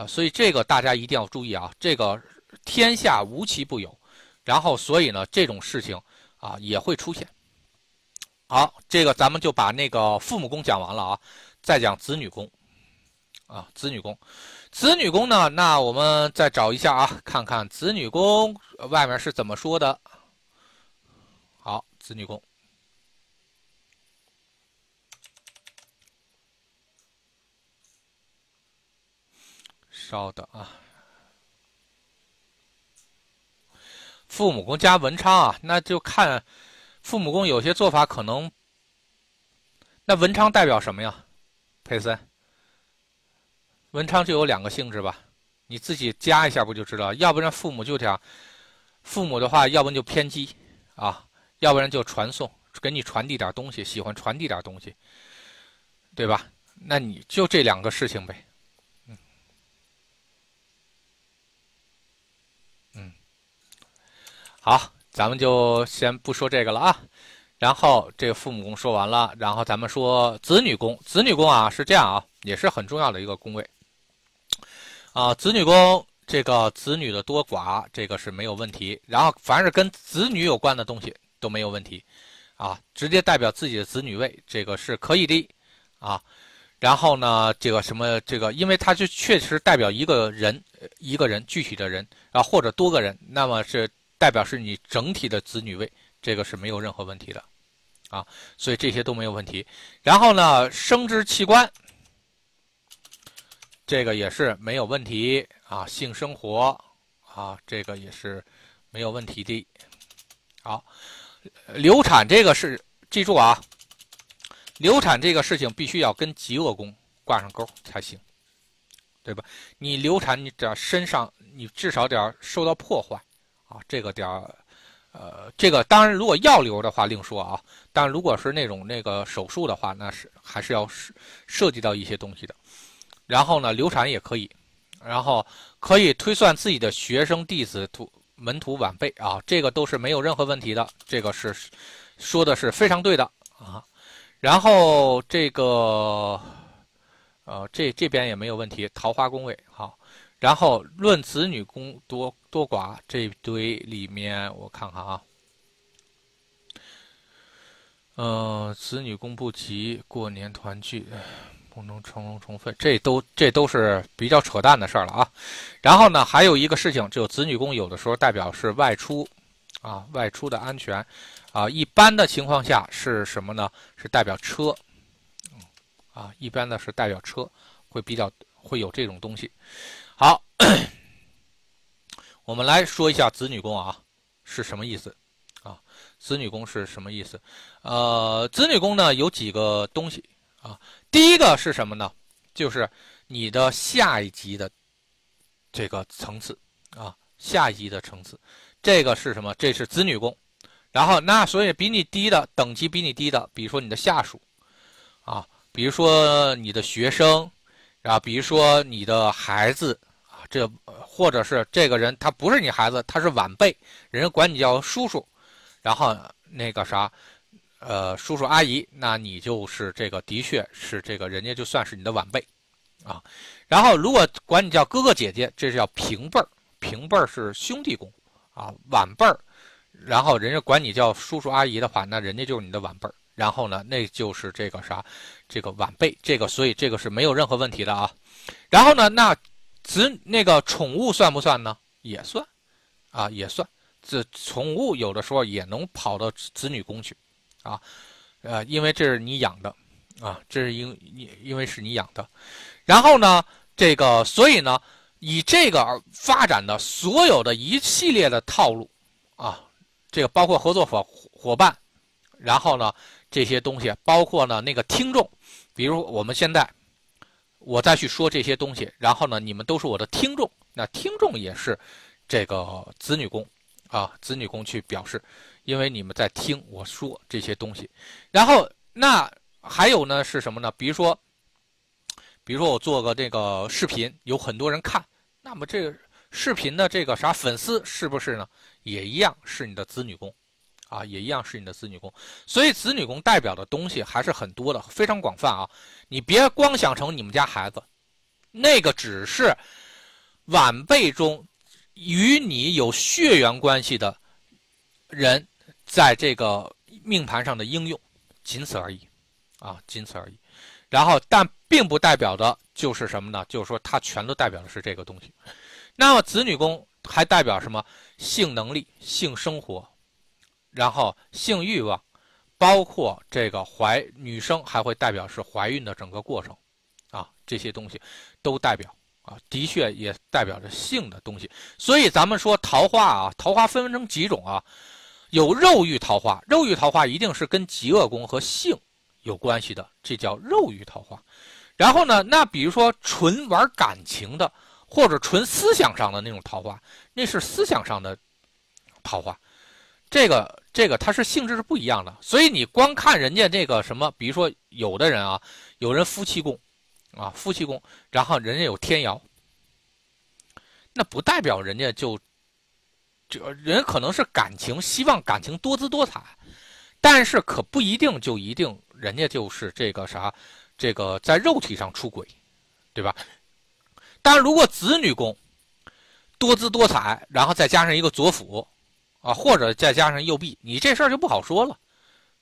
[SPEAKER 1] 啊，所以这个大家一定要注意啊，这个天下无奇不有，然后所以呢，这种事情啊也会出现。好，这个咱们就把那个父母宫讲完了啊，再讲子女宫，啊，子女宫。子女宫呢？那我们再找一下啊，看看子女宫外面是怎么说的。好，子女宫，稍等啊。父母宫加文昌啊，那就看父母宫有些做法可能。那文昌代表什么呀，佩森？文昌就有两个性质吧，你自己加一下不就知道？要不然父母就讲，父母的话，要不然就偏激啊，要不然就传送，给你传递点东西，喜欢传递点东西，对吧？那你就这两个事情呗，嗯，好，咱们就先不说这个了啊。然后这个父母宫说完了，然后咱们说子女宫，子女宫啊是这样啊，也是很重要的一个宫位。啊，子女宫这个子女的多寡，这个是没有问题。然后凡是跟子女有关的东西都没有问题，啊，直接代表自己的子女位，这个是可以的，啊。然后呢，这个什么这个，因为它就确实代表一个人，一个人具体的人，啊或者多个人，那么是代表是你整体的子女位，这个是没有任何问题的，啊，所以这些都没有问题。然后呢，生殖器官，这个也是没有问题啊，性生活啊，这个也是没有问题的。好，流产这个是记住啊。流产这个事情必须要跟极恶宫挂上钩才行，对吧？你流产，你只要身上你至少得要受到破坏啊，这个点儿，呃，这个当然如果要流的话另说啊，但如果是那种那个手术的话，那是还是要涉涉及到一些东西的。然后呢，流产也可以，然后可以推算自己的学生弟子徒门徒晚辈啊，这个都是没有任何问题的，这个是说的是非常对的啊。然后这个，呃，这这边也没有问题，桃花宫位好。然后论子女宫多多寡这堆里面，我看看啊，嗯，子女宫不吉，过年团聚不能成龙重凤，这都这都是比较扯淡的事儿了啊。然后呢，还有一个事情，就子女宫有的时候代表是外出，啊，外出的安全。啊，一般的情况下是什么呢？是代表车，啊，一般的是代表车，会比较会有这种东西。好，我们来说一下子女宫啊是什么意思啊？子女宫是什么意思？呃，子女宫呢有几个东西啊？第一个是什么呢？就是你的下一级的这个层次啊，下一级的层次，这个是什么？这是子女宫。然后，那所以比你低的等级比你低的，比如说你的下属，啊，比如说你的学生，啊，比如说你的孩子，啊，这或者是这个人他不是你孩子，他是晚辈，人家管你叫叔叔，然后那个啥，呃，叔叔阿姨，那你就是这个的确是这个人家就算是你的晚辈，啊，然后如果管你叫哥哥姐姐，这是叫平辈儿，平辈儿是兄弟宫，啊，晚辈儿。然后人家管你叫叔叔阿姨的话，那人家就是你的晚辈儿。然后呢，那就是这个啥，这个晚辈，这个所以这个是没有任何问题的啊。然后呢，那子那个宠物算不算呢？也算，啊也算。这宠物有的时候也能跑到子女宫去，啊，呃，因为这是你养的，啊，这是因因因为是你养的。然后呢，这个所以呢，以这个发展的所有的一系列的套路，啊。这个包括合作伙伙伴，然后呢，这些东西包括呢那个听众，比如我们现在，我再去说这些东西，然后呢，你们都是我的听众，那听众也是这个子女宫啊，子女宫去表示，因为你们在听我说这些东西，然后那还有呢是什么呢？比如说，比如说我做个这个视频，有很多人看，那么这个视频的这个啥粉丝是不是呢？也一样是你的子女宫，啊，也一样是你的子女宫，所以子女宫代表的东西还是很多的，非常广泛啊。你别光想成你们家孩子，那个只是晚辈中与你有血缘关系的人在这个命盘上的应用，仅此而已，啊，仅此而已。然后，但并不代表的就是什么呢？就是说它全都代表的是这个东西。那么子女宫。还代表什么？性能力、性生活，然后性欲望，包括这个怀女生还会代表是怀孕的整个过程，啊，这些东西都代表啊，的确也代表着性的东西。所以咱们说桃花啊，桃花分成几种啊？有肉欲桃花，肉欲桃花一定是跟极恶宫和性有关系的，这叫肉欲桃花。然后呢，那比如说纯玩感情的。或者纯思想上的那种桃花，那是思想上的桃花，这个这个它是性质是不一样的。所以你光看人家这个什么，比如说有的人啊，有人夫妻宫啊，夫妻宫，然后人家有天姚，那不代表人家就这人可能是感情，希望感情多姿多彩，但是可不一定就一定人家就是这个啥，这个在肉体上出轨，对吧？但如果子女宫多姿多彩，然后再加上一个左辅，啊，或者再加上右弼，你这事儿就不好说了，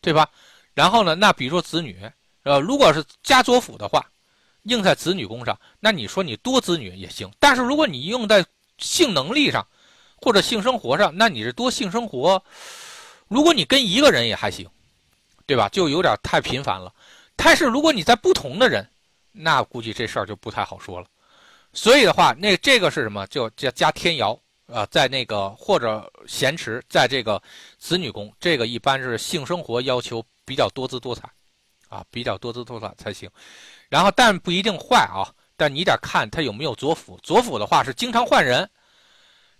[SPEAKER 1] 对吧？然后呢，那比如说子女，呃，如果是加左辅的话，用在子女宫上，那你说你多子女也行。但是如果你用在性能力上，或者性生活上，那你是多性生活。如果你跟一个人也还行，对吧？就有点太频繁了。但是如果你在不同的人，那估计这事儿就不太好说了。所以的话，那这个是什么？就加加天姚啊，在那个或者咸池，在这个子女宫，这个一般是性生活要求比较多姿多彩，啊，比较多姿多彩才行。然后，但不一定坏啊。但你得看他有没有左辅，左辅的话是经常换人，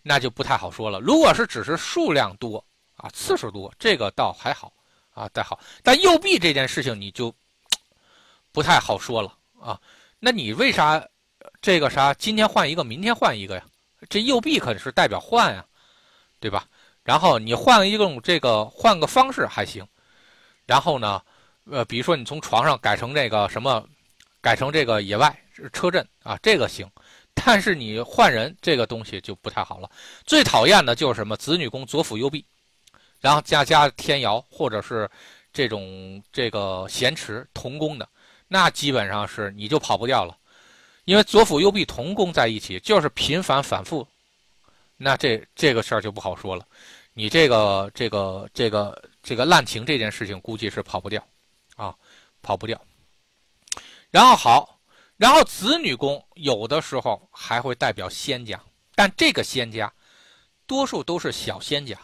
[SPEAKER 1] 那就不太好说了。如果是只是数量多啊，次数多，这个倒还好啊，倒好。但右臂这件事情你就不太好说了啊。那你为啥？这个啥，今天换一个，明天换一个呀？这右臂可是代表换呀，对吧？然后你换一种这个换个方式还行。然后呢，呃，比如说你从床上改成这个什么，改成这个野外车震啊，这个行。但是你换人这个东西就不太好了。最讨厌的就是什么子女宫左辅右弼，然后加加天姚或者是这种这个咸池同宫的，那基本上是你就跑不掉了。因为左辅右弼同宫在一起，就是频繁反复，那这这个事儿就不好说了。你这个这个这个这个滥情这件事情，估计是跑不掉，啊，跑不掉。然后好，然后子女宫有的时候还会代表仙家，但这个仙家多数都是小仙家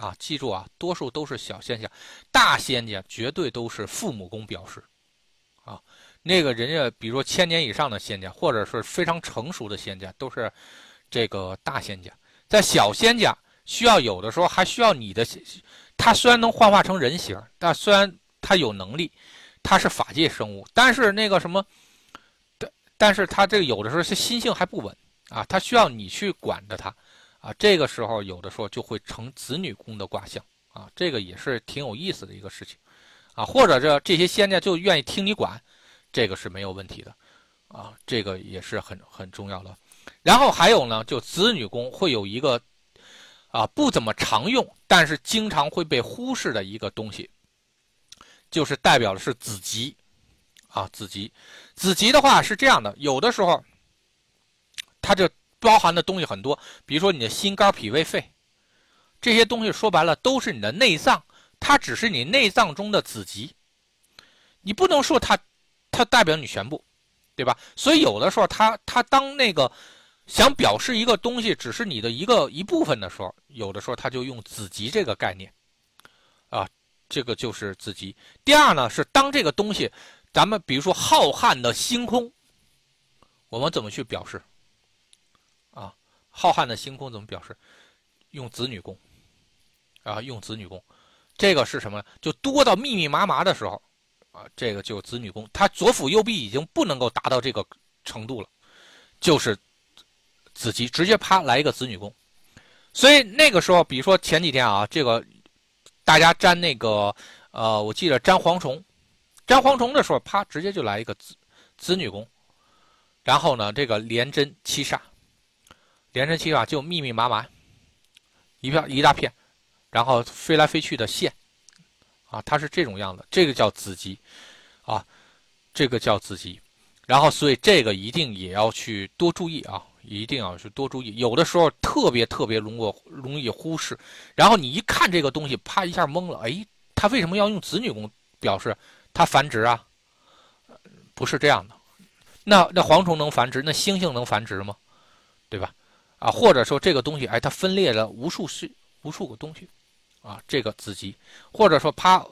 [SPEAKER 1] 啊，记住啊，多数都是小仙家，大仙家绝对都是父母宫表示，那个人家，比如说千年以上的仙家，或者是非常成熟的仙家，都是这个大仙家。在小仙家，需要有的时候还需要你的。他虽然能幻化成人形，但虽然他有能力，他是法界生物，但是那个什么，但但是他这个有的时候是心性还不稳啊，他需要你去管着他啊。这个时候有的时候就会成子女宫的卦象啊，这个也是挺有意思的一个事情啊。或者这这些仙家就愿意听你管。这个是没有问题的，啊，这个也是很很重要的。然后还有呢，就子女宫会有一个啊不怎么常用，但是经常会被忽视的一个东西，就是代表的是子集，啊，子集，子集的话是这样的，有的时候它就包含的东西很多，比如说你的心肝脾胃肺这些东西，说白了都是你的内脏，它只是你内脏中的子集，你不能说它。它代表你全部，对吧？所以有的时候，它它当那个想表示一个东西只是你的一个一部分的时候，有的时候它就用子集这个概念，啊，这个就是子集。第二呢，是当这个东西，咱们比如说浩瀚的星空，我们怎么去表示？啊，浩瀚的星空怎么表示？用子女宫，啊，用子女宫，这个是什么？就多到密密麻麻的时候。啊，这个就子女宫，他左辅右弼已经不能够达到这个程度了，就是子集直接啪来一个子女宫，所以那个时候，比如说前几天啊，这个大家粘那个呃，我记得粘蝗虫，粘蝗虫的时候，啪直接就来一个子子女宫，然后呢，这个连针七煞，连针七煞就密密麻麻一片一大片，然后飞来飞去的线。啊，它是这种样子，这个叫子集，啊，这个叫子集，然后所以这个一定也要去多注意啊，一定要去多注意，有的时候特别特别容易容易忽视，然后你一看这个东西，啪一下懵了，哎，它为什么要用子女宫表示它繁殖啊？不是这样的，那那蝗虫能繁殖，那猩猩能繁殖吗？对吧？啊，或者说这个东西，哎，它分裂了无数是无数个东西。啊，这个子集，或者说啪，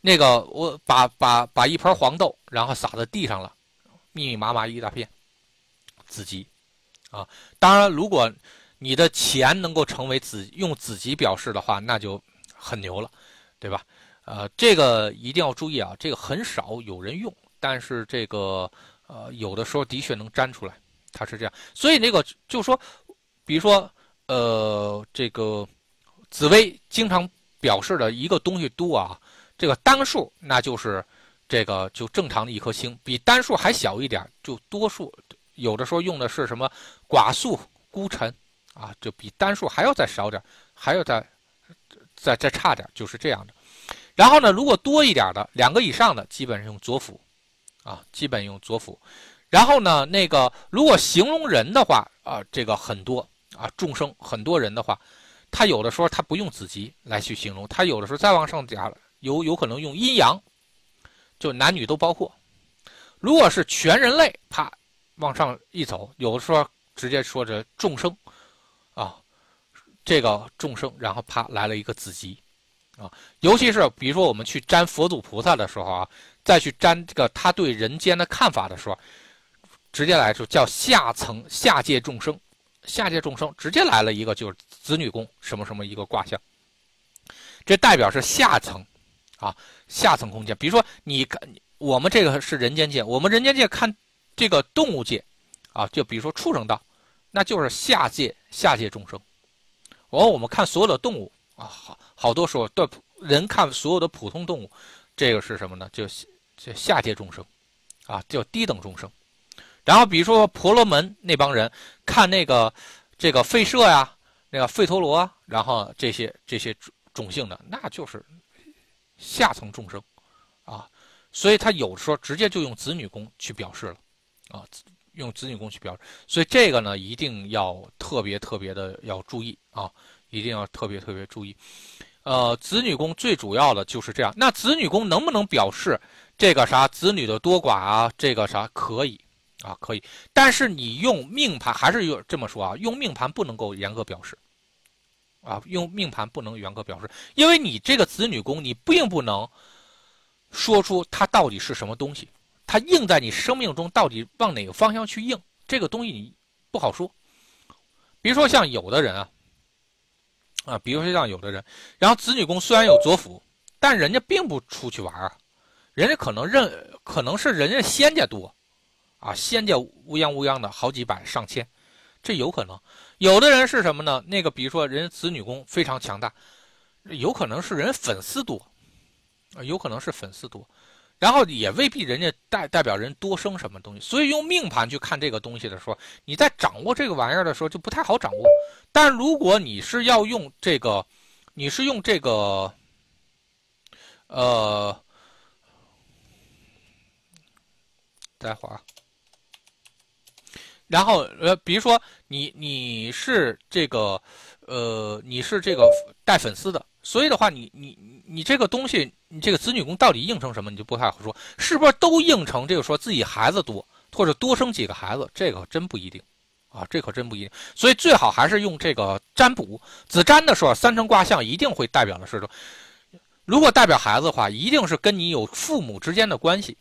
[SPEAKER 1] 那个我把把把一盆黄豆，然后撒在地上了，密密麻麻一大片，子集，啊，当然，如果你的钱能够成为子用子集表示的话，那就很牛了，对吧？呃，这个一定要注意啊，这个很少有人用，但是这个呃，有的时候的确能粘出来，它是这样。所以那个就说，比如说呃，这个紫薇经常。表示的一个东西多啊，这个单数那就是这个就正常的一颗星，比单数还小一点就多数，有的时候用的是什么寡宿孤臣啊，就比单数还要再少点，还要再再再差点，就是这样的。然后呢，如果多一点的两个以上的，基本上用左辅啊，基本用左辅。然后呢，那个如果形容人的话啊，这个很多啊，众生很多人的话，他有的时候他不用子集来去形容，他有的时候再往上加了，有有可能用阴阳，就男女都包括。如果是全人类，啪往上一走，有的时候直接说这众生啊，这个众生，然后啪来了一个子集啊，尤其是比如说我们去沾佛祖菩萨的时候啊，再去沾这个他对人间的看法的时候。直接来说叫下层下界众生，下界众生直接来了一个就是子女宫什么什么一个卦象，这代表是下层，啊下层空间。比如说你看我们这个是人间界，我们人间界看这个动物界，啊就比如说畜生道，那就是下界下界众生。哦，我们看所有的动物啊，好好多时候对人看所有的普通动物，这个是什么呢？就就下界众生，啊叫低等众生。然后比如说婆罗门那帮人看那个这个吠舍呀，那个吠陀罗，然后这些这些种姓的，那就是下层众生啊，所以他有时候直接就用子女宫去表示了啊，用子女宫去表示，所以这个呢一定要特别特别的要注意啊，一定要特别特别注意。呃，子女宫最主要的就是这样。那子女宫能不能表示这个啥子女的多寡啊？这个啥可以？啊，可以，但是你用命盘还是有这么说啊，用命盘不能够严格表示，啊，用命盘不能严格表示，因为你这个子女宫，你并不能说出它到底是什么东西，它应在你生命中到底往哪个方向去应，这个东西你不好说。比如说像有的人啊，啊，比如说像有的人，然后子女宫虽然有左辅，但人家并不出去玩啊，人家可能认可能是人家仙家多。啊，仙家乌泱乌泱的好几百上千，这有可能。有的人是什么呢？那个比如说人子女宫非常强大，有可能是人粉丝多，有可能是粉丝多，然后也未必人家代代表人多生什么东西。所以用命盘去看这个东西的时候，你在掌握这个玩意儿的时候就不太好掌握。但如果你是要用这个，你是用这个，呃，待会儿。然后呃，比如说你你是这个，呃，你是这个带粉丝的，所以的话，你你你这个东西，你这个子女宫到底应成什么，你就不太好说，是不是都应成这个说自己孩子多，或者多生几个孩子，这个真不一定，啊，这可真不一定。所以最好还是用这个占卜子占的时候，三成卦象一定会代表的是说，如果代表孩子的话，一定是跟你有父母之间的关系。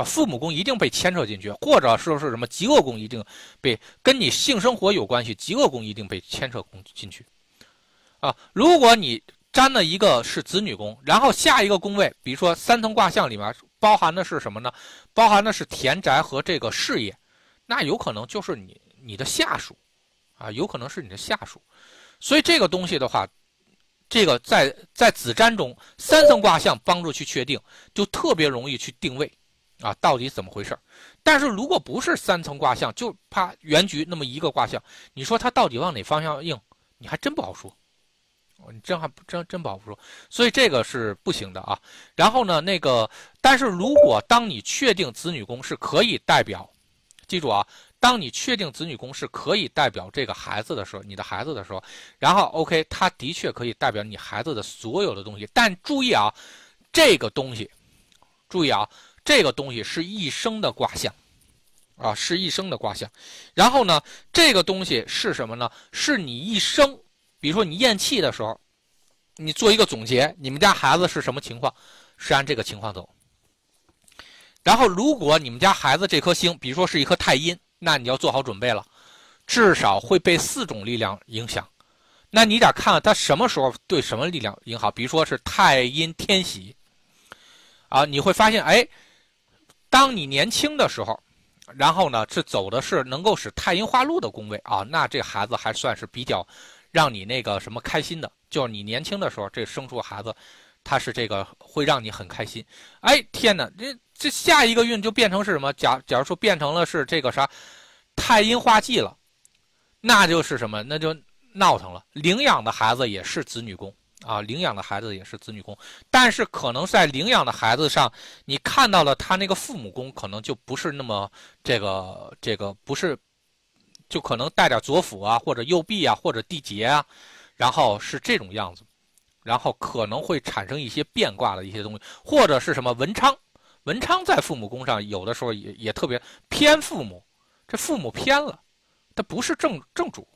[SPEAKER 1] 啊，父母宫一定被牵扯进去，或者说是什么极恶宫一定被跟你性生活有关系，极恶宫一定被牵扯进去。啊，如果你占了一个是子女宫，然后下一个宫位，比如说三层卦象里面包含的是什么呢？包含的是田宅和这个事业，那有可能就是你你的下属，啊，有可能是你的下属。所以这个东西的话，这个在在子占中三层卦象帮助去确定，就特别容易去定位。啊，到底怎么回事但是如果不是三层卦象，就怕原局那么一个卦象，你说它到底往哪方向应，你还真不好说。你真还真真不好说，所以这个是不行的啊。然后呢，那个，但是如果当你确定子女宫是可以代表，记住啊，当你确定子女宫是可以代表这个孩子的时候，你的孩子的时候，然后 OK，它的确可以代表你孩子的所有的东西。但注意啊，这个东西，注意啊。这个东西是一生的卦象，啊，是一生的卦象。然后呢，这个东西是什么呢？是你一生，比如说你咽气的时候，你做一个总结，你们家孩子是什么情况，是按这个情况走。然后，如果你们家孩子这颗星，比如说是一颗太阴，那你要做好准备了，至少会被四种力量影响。那你得看看他什么时候对什么力量影响，比如说是太阴天喜，啊，你会发现，哎。当你年轻的时候，然后呢，是走的是能够使太阴化禄的宫位啊，那这孩子还算是比较让你那个什么开心的。就是你年轻的时候，这生出孩子，他是这个会让你很开心。哎，天哪，这这下一个运就变成是什么？假假如说变成了是这个啥太阴化忌了，那就是什么？那就闹腾了。领养的孩子也是子女宫啊，领养的孩子也是子女宫，但是可能在领养的孩子上，你看到了他那个父母宫，可能就不是那么这个这个不是，就可能带点左辅啊，或者右弼啊，或者地劫啊，然后是这种样子，然后可能会产生一些变卦的一些东西，或者是什么文昌，文昌在父母宫上有的时候也也特别偏父母，这父母偏了，他不是正正主。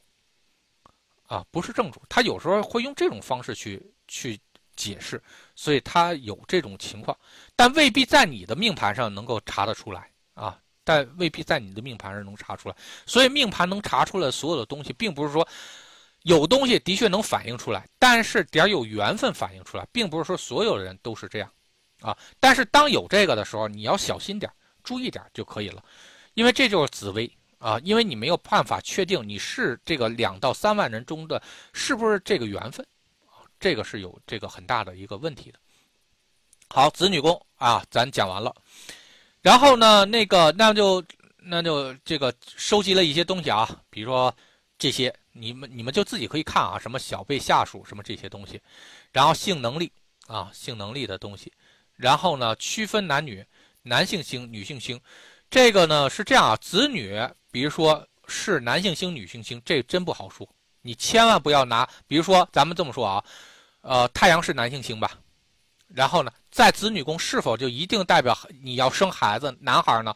[SPEAKER 1] 啊，不是正主，他有时候会用这种方式去去解释，所以他有这种情况，但未必在你的命盘上能够查得出来啊，但未必在你的命盘上能查出来，所以命盘能查出来所有的东西，并不是说有东西的确能反映出来，但是点有缘分反映出来，并不是说所有人都是这样啊，但是当有这个的时候，你要小心点，注意点就可以了，因为这就是紫薇。啊，因为你没有办法确定你是这个两到三万人中的是不是这个缘分，这个是有这个很大的一个问题的。好，子女宫啊，咱讲完了，然后呢，那个那就那就这个收集了一些东西啊，比如说这些，你们你们就自己可以看啊，什么小辈下属什么这些东西，然后性能力啊，性能力的东西，然后呢，区分男女，男性星，女性星。这个呢是这样啊，子女，比如说是男性星、女性星，这真不好说。你千万不要拿，比如说咱们这么说啊，呃，太阳是男性星吧，然后呢，在子女宫是否就一定代表你要生孩子男孩呢？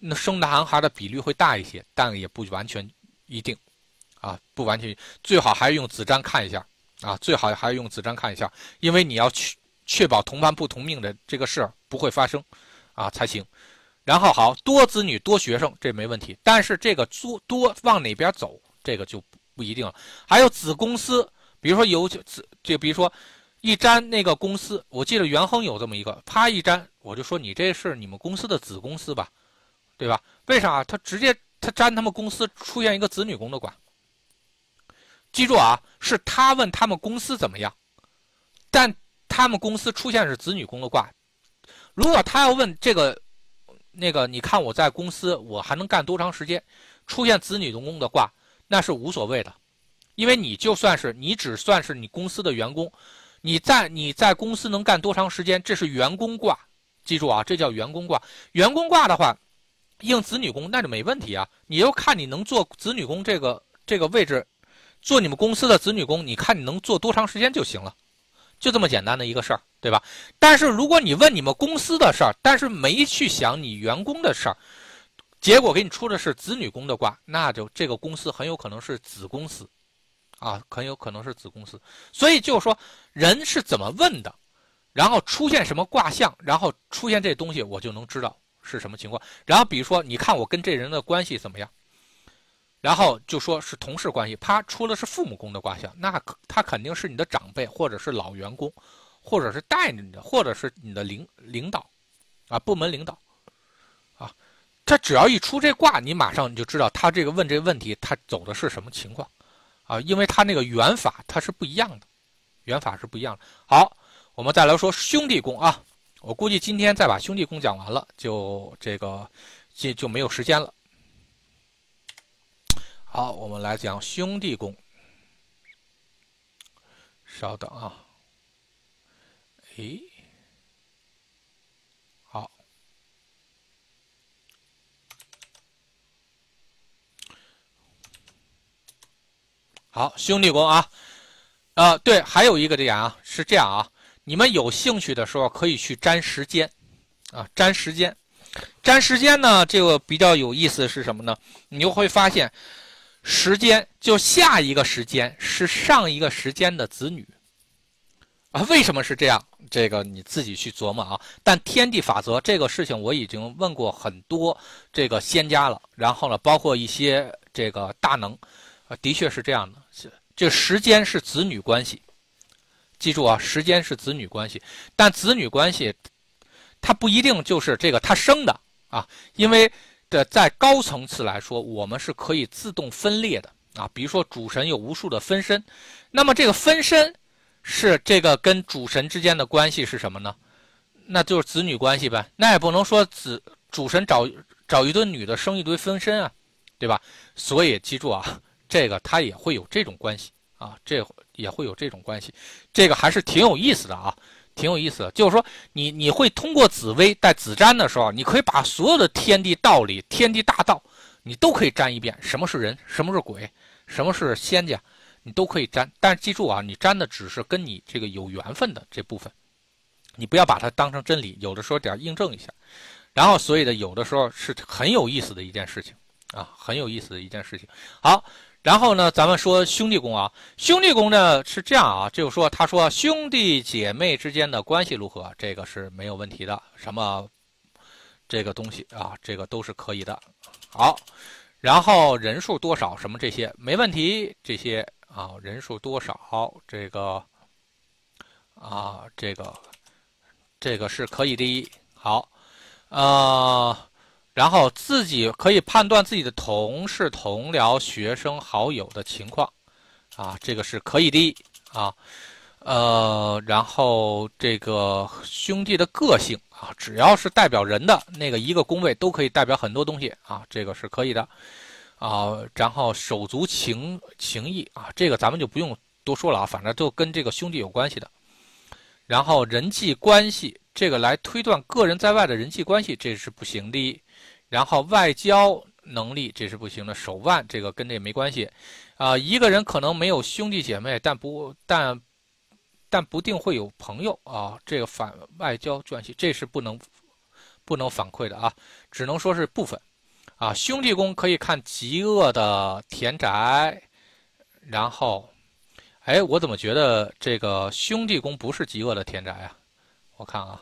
[SPEAKER 1] 那生男孩的比率会大一些，但也不完全一定，啊，不完全，最好还是用子占看一下啊，最好还是用子占看一下，因为你要确确保同班不同命的这个事儿不会发生，啊才行。然后好多子女多学生这没问题，但是这个多多往哪边走，这个就不一定了。还有子公司，比如说有子，就比如说一沾那个公司，我记得元亨有这么一个，啪一沾，我就说你这是你们公司的子公司吧，对吧？为啥？他直接他沾他们公司出现一个子女宫的卦。记住啊，是他问他们公司怎么样，但他们公司出现是子女宫的卦。如果他要问这个。那个，你看我在公司，我还能干多长时间？出现子女宫的卦，那是无所谓的，因为你就算是你只算是你公司的员工，你在你在公司能干多长时间？这是员工卦，记住啊，这叫员工卦。员工卦的话，应子女宫那就没问题啊。你就看你能做子女宫这个这个位置，做你们公司的子女宫，你看你能做多长时间就行了。就这么简单的一个事儿，对吧？但是如果你问你们公司的事儿，但是没去想你员工的事儿，结果给你出的是子女宫的卦，那就这个公司很有可能是子公司，啊，很有可能是子公司。所以就是说，人是怎么问的，然后出现什么卦象，然后出现这东西，我就能知道是什么情况。然后比如说，你看我跟这人的关系怎么样？然后就说是同事关系，啪出的是父母宫的卦象，那他肯定是你的长辈，或者是老员工，或者是带着你的，或者是你的领领导，啊，部门领导，啊，他只要一出这卦，你马上你就知道他这个问这个问题，他走的是什么情况，啊，因为他那个缘法它是不一样的，缘法是不一样的。好，我们再来说兄弟宫啊，我估计今天再把兄弟宫讲完了，就这个就就没有时间了。好，我们来讲兄弟宫。稍等啊，诶，好，好，兄弟宫啊，啊，对，还有一个点啊，是这样啊，你们有兴趣的时候可以去粘时间，啊，粘时间，粘时间呢，这个比较有意思是什么呢？你就会发现。时间就下一个时间是上一个时间的子女，啊，为什么是这样？这个你自己去琢磨啊。但天地法则这个事情，我已经问过很多这个仙家了，然后呢，包括一些这个大能，啊，的确是这样的。这时间是子女关系，记住啊，时间是子女关系，但子女关系，它不一定就是这个他生的啊，因为。的在高层次来说，我们是可以自动分裂的啊。比如说主神有无数的分身，那么这个分身是这个跟主神之间的关系是什么呢？那就是子女关系呗。那也不能说子主神找找一堆女的生一堆分身啊，对吧？所以记住啊，这个它也会有这种关系啊，这也会有这种关系，这个还是挺有意思的啊，挺有意思的。就是说，你你会通过紫薇带紫占的时候，你可以把所有的天地道理、天地大道，你都可以占一遍。什么是人？什么是鬼？什么是仙家？你都可以粘。但是记住啊，你粘的只是跟你这个有缘分的这部分，你不要把它当成真理。有的时候点印证一下，然后所以的有的时候是很有意思的一件事情啊，很有意思的一件事情。好。然后呢，咱们说兄弟宫啊，兄弟宫呢是这样啊，就是说，他说兄弟姐妹之间的关系如何，这个是没有问题的，什么这个东西啊，这个都是可以的。好，然后人数多少，什么这些没问题，这些啊，人数多少，这个啊，这个这个是可以的。好，呃。然后自己可以判断自己的同事、同僚、学生、好友的情况，啊，这个是可以的啊。呃，然后这个兄弟的个性啊，只要是代表人的那个一个宫位，都可以代表很多东西啊，这个是可以的啊。然后手足情情谊啊，这个咱们就不用多说了啊，反正就跟这个兄弟有关系的。然后人际关系，这个来推断个人在外的人际关系，这是不行的。然后外交能力这是不行的，手腕这个跟这没关系，啊，一个人可能没有兄弟姐妹，但不但但不定会有朋友啊，这个反外交关系这是不能不能反馈的啊，只能说是部分，啊，兄弟宫可以看极恶的田宅，然后，哎，我怎么觉得这个兄弟宫不是极恶的田宅啊？我看啊。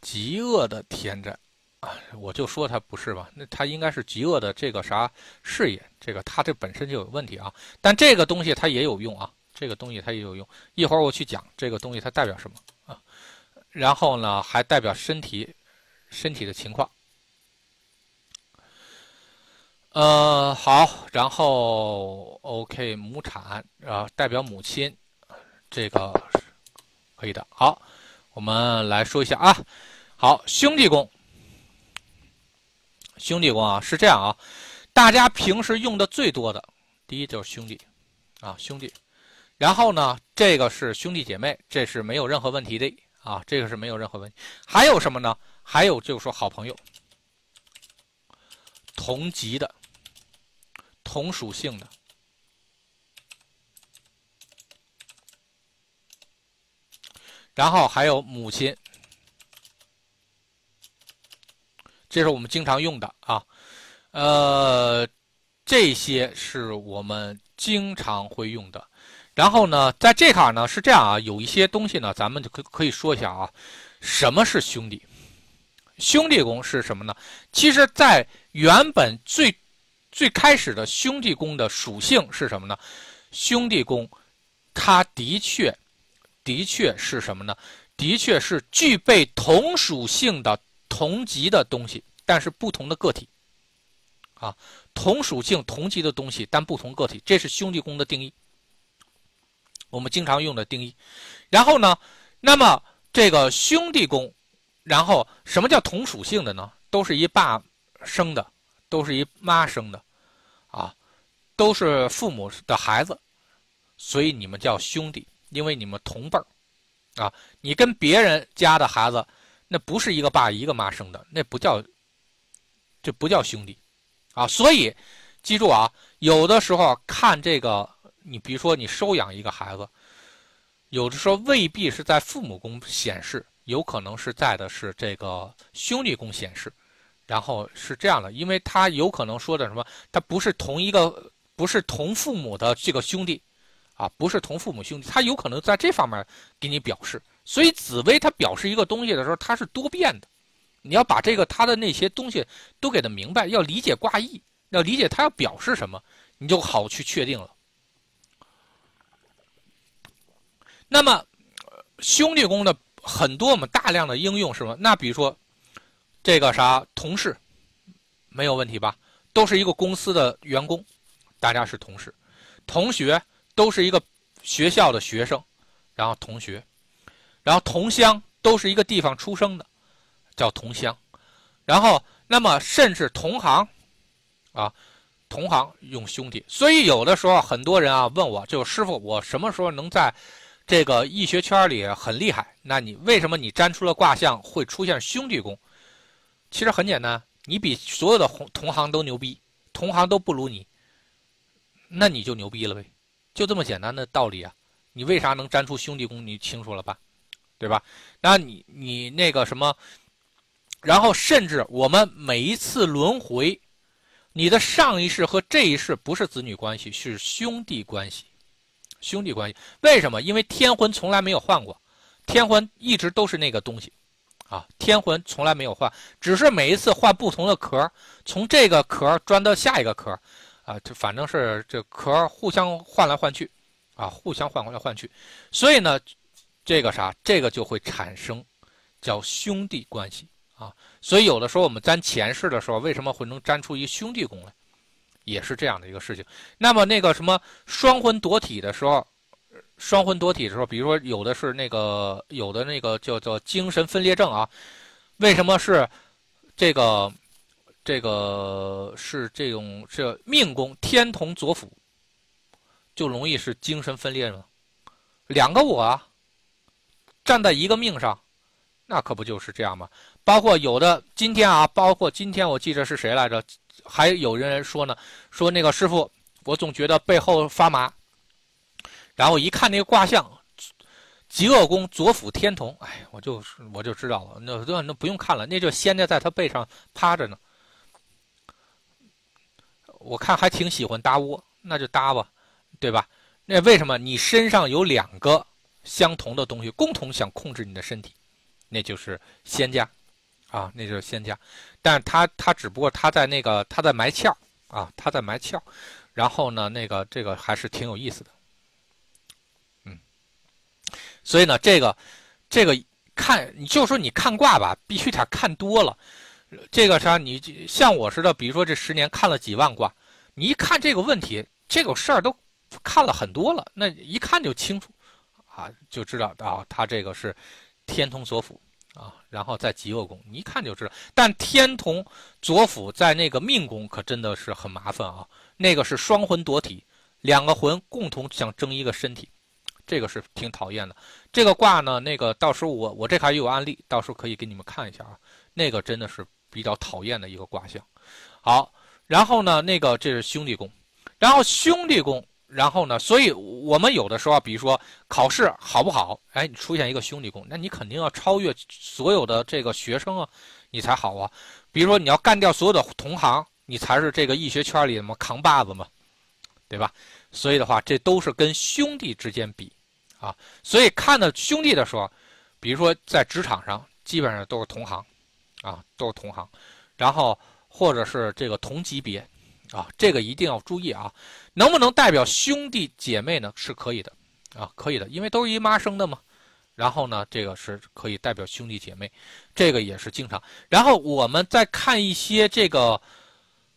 [SPEAKER 1] 极恶的田宅，啊，我就说他不是吧？那他应该是极恶的这个啥事业，这个他这本身就有问题啊。但这个东西它也有用啊，这个东西它也有用。一会儿我去讲这个东西它代表什么啊？然后呢，还代表身体身体的情况。呃，好，然后 OK，母产啊，代表母亲，这个可以的。好。我们来说一下啊，好，兄弟宫，兄弟宫啊是这样啊，大家平时用的最多的，第一就是兄弟，啊兄弟，然后呢，这个是兄弟姐妹，这是没有任何问题的啊，这个是没有任何问题。还有什么呢？还有就是说好朋友，同级的，同属性的。然后还有母亲，这是我们经常用的啊，呃，这些是我们经常会用的。然后呢，在这卡呢是这样啊，有一些东西呢，咱们就可可以说一下啊，什么是兄弟？兄弟宫是什么呢？其实，在原本最最开始的兄弟宫的属性是什么呢？兄弟宫，它的确。的确是什么呢？的确是具备同属性的同级的东西，但是不同的个体，啊，同属性同级的东西，但不同个体，这是兄弟宫的定义。我们经常用的定义。然后呢，那么这个兄弟宫，然后什么叫同属性的呢？都是一爸生的，都是一妈生的，啊，都是父母的孩子，所以你们叫兄弟。因为你们同辈儿，啊，你跟别人家的孩子，那不是一个爸一个妈生的，那不叫，这不叫兄弟，啊，所以记住啊，有的时候看这个，你比如说你收养一个孩子，有的时候未必是在父母宫显示，有可能是在的是这个兄弟宫显示，然后是这样的，因为他有可能说的什么，他不是同一个，不是同父母的这个兄弟。啊，不是同父母兄弟，他有可能在这方面给你表示。所以紫薇它表示一个东西的时候，它是多变的。你要把这个他的那些东西都给他明白，要理解卦意，要理解他要表示什么，你就好去确定了。那么兄弟宫的很多我们大量的应用是吗？那比如说这个啥同事，没有问题吧？都是一个公司的员工，大家是同事，同学。都是一个学校的学生，然后同学，然后同乡，都是一个地方出生的，叫同乡，然后那么甚至同行，啊，同行用兄弟，所以有的时候很多人啊问我，就师傅，我什么时候能在这个易学圈里很厉害？那你为什么你占出了卦象会出现兄弟宫？其实很简单，你比所有的同同行都牛逼，同行都不如你，那你就牛逼了呗，就这么简单的道理啊！你为啥能占出兄弟宫？你清楚了吧？对吧？那你你那个什么，然后甚至我们每一次轮回。你的上一世和这一世不是子女关系，是兄弟关系，兄弟关系。为什么？因为天魂从来没有换过，天魂一直都是那个东西，啊，天魂从来没有换，只是每一次换不同的壳，从这个壳钻到下一个壳，啊，就反正是这壳互相换来换去，啊，互相换来换去，所以呢，这个啥，这个就会产生叫兄弟关系。啊，所以有的时候我们占前世的时候，为什么会能占出一兄弟宫来，也是这样的一个事情。那么那个什么双魂夺体的时候，双魂夺体的时候，比如说有的是那个有的那个叫做精神分裂症啊，为什么是这个这个是这种是命宫天同左辅，就容易是精神分裂呢？两个我啊，站在一个命上。那可不就是这样吗？包括有的今天啊，包括今天我记着是谁来着？还有人说呢，说那个师傅，我总觉得背后发麻。然后一看那个卦象，极恶宫左辅天同，哎，我就我就知道了，那那不用看了，那就仙家在他背上趴着呢。我看还挺喜欢搭窝，那就搭吧，对吧？那为什么你身上有两个相同的东西，共同想控制你的身体？那就是仙家，啊，那就是仙家，但是他他只不过他在那个他在埋窍啊，他在埋窍，然后呢，那个这个还是挺有意思的，嗯，所以呢，这个这个看你就说你看卦吧，必须得看多了，这个啥，你像我似的，比如说这十年看了几万卦，你一看这个问题，这个事儿都看了很多了，那一看就清楚，啊，就知道啊，他这个是。天同所辅啊，然后在极恶宫，你一看就知道。但天同左辅在那个命宫可真的是很麻烦啊。那个是双魂夺体，两个魂共同想争一个身体，这个是挺讨厌的。这个卦呢，那个到时候我我这还有案例，到时候可以给你们看一下啊。那个真的是比较讨厌的一个卦象。好，然后呢，那个这是兄弟宫，然后兄弟宫。然后呢？所以我们有的时候，比如说考试好不好？哎，你出现一个兄弟宫，那你肯定要超越所有的这个学生啊，你才好啊。比如说你要干掉所有的同行，你才是这个易学圈里的么扛把子嘛，对吧？所以的话，这都是跟兄弟之间比啊。所以看到兄弟的时候，比如说在职场上，基本上都是同行啊，都是同行，然后或者是这个同级别。啊，这个一定要注意啊！能不能代表兄弟姐妹呢？是可以的，啊，可以的，因为都是一妈生的嘛。然后呢，这个是可以代表兄弟姐妹，这个也是经常。然后我们再看一些这个，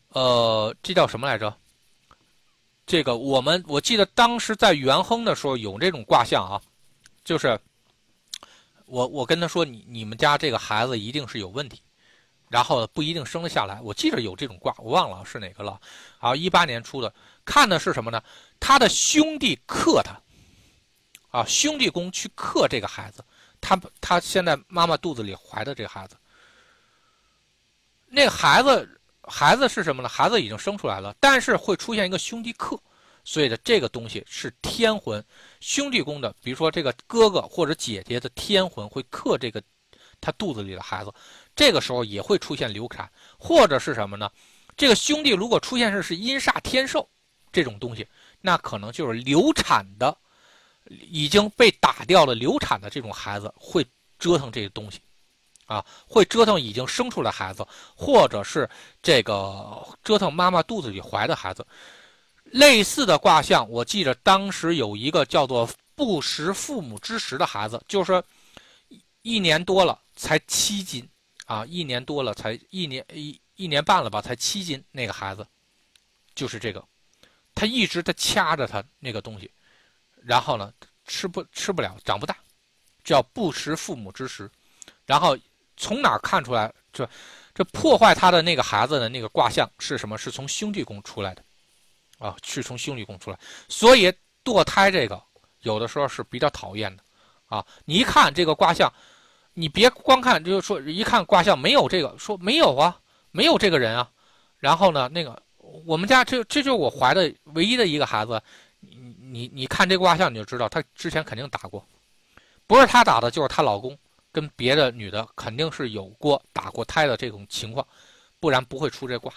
[SPEAKER 1] 呃，这叫什么来着？这个我们我记得当时在元亨的时候有这种卦象啊，就是我我跟他说，你你们家这个孩子一定是有问题。然后不一定生得下来，我记着有这种卦，我忘了是哪个了。啊，一八年出的，看的是什么呢？他的兄弟克他，啊，兄弟宫去克这个孩子，他他现在妈妈肚子里怀的这个孩子，那个孩子孩子是什么呢？孩子已经生出来了，但是会出现一个兄弟克，所以的这个东西是天魂，兄弟宫的，比如说这个哥哥或者姐姐的天魂会克这个他肚子里的孩子。这个时候也会出现流产，或者是什么呢？这个兄弟如果出现是是阴煞天寿这种东西，那可能就是流产的，已经被打掉了流产的这种孩子会折腾这个东西，啊，会折腾已经生出来孩子，或者是这个折腾妈妈肚子里怀的孩子。类似的卦象，我记着当时有一个叫做不食父母之食的孩子，就是一年多了才七斤。啊，一年多了才一年一一年半了吧，才七斤。那个孩子，就是这个，他一直在掐着他那个东西，然后呢，吃不吃不了，长不大，叫不食父母之食。然后从哪看出来？这这破坏他的那个孩子的那个卦象是什么？是从兄弟宫出来的，啊，是从兄弟宫出来。所以堕胎这个有的时候是比较讨厌的，啊，你一看这个卦象，你别光看，就是说一看卦象没有这个，说没有啊，没有这个人啊。然后呢，那个我们家这这就是我怀的唯一的一个孩子，你你你看这卦象你就知道，他之前肯定打过，不是他打的，就是她老公。跟别的女的肯定是有过打过胎的这种情况，不然不会出这卦，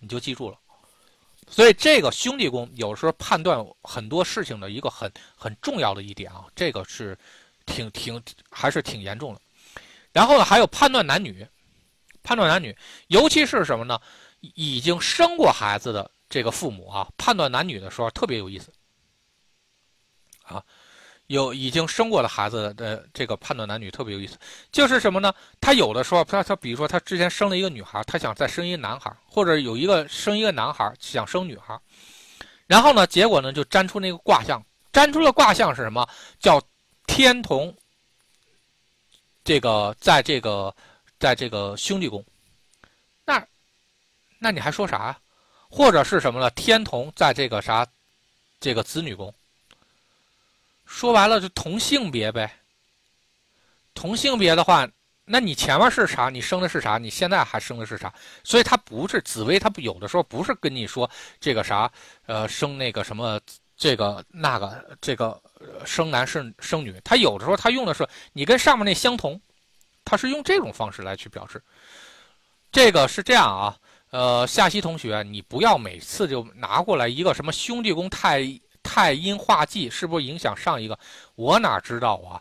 [SPEAKER 1] 你就记住了。所以这个兄弟宫有时候判断很多事情的一个很很重要的一点啊，这个是挺挺还是挺严重的。然后呢，还有判断男女，判断男女，尤其是什么呢？已经生过孩子的这个父母啊，判断男女的时候特别有意思啊。有已经生过的孩子的这个判断男女特别有意思，就是什么呢？他有的时候，他他比如说他之前生了一个女孩，他想再生一个男孩，或者有一个生一个男孩想生女孩，然后呢，结果呢就粘出那个卦象，粘出了卦象是什么？叫天同。这个在这个在这个兄弟宫，那你还说啥？或者是什么呢？天同在这个啥这个子女宫。说白了就同性别呗。同性别的话，那你前面是啥？你生的是啥？你现在还生的是啥？所以他不是紫薇，他有的时候不是跟你说这个啥，呃，生那个什么这个那个这个生男生生女，他有的时候他用的是你跟上面那相同，他是用这种方式来去表示。这个是这样啊，呃，夏曦同学，你不要每次就拿过来一个什么兄弟宫太。太阴化忌是不是影响上一个？我哪知道啊？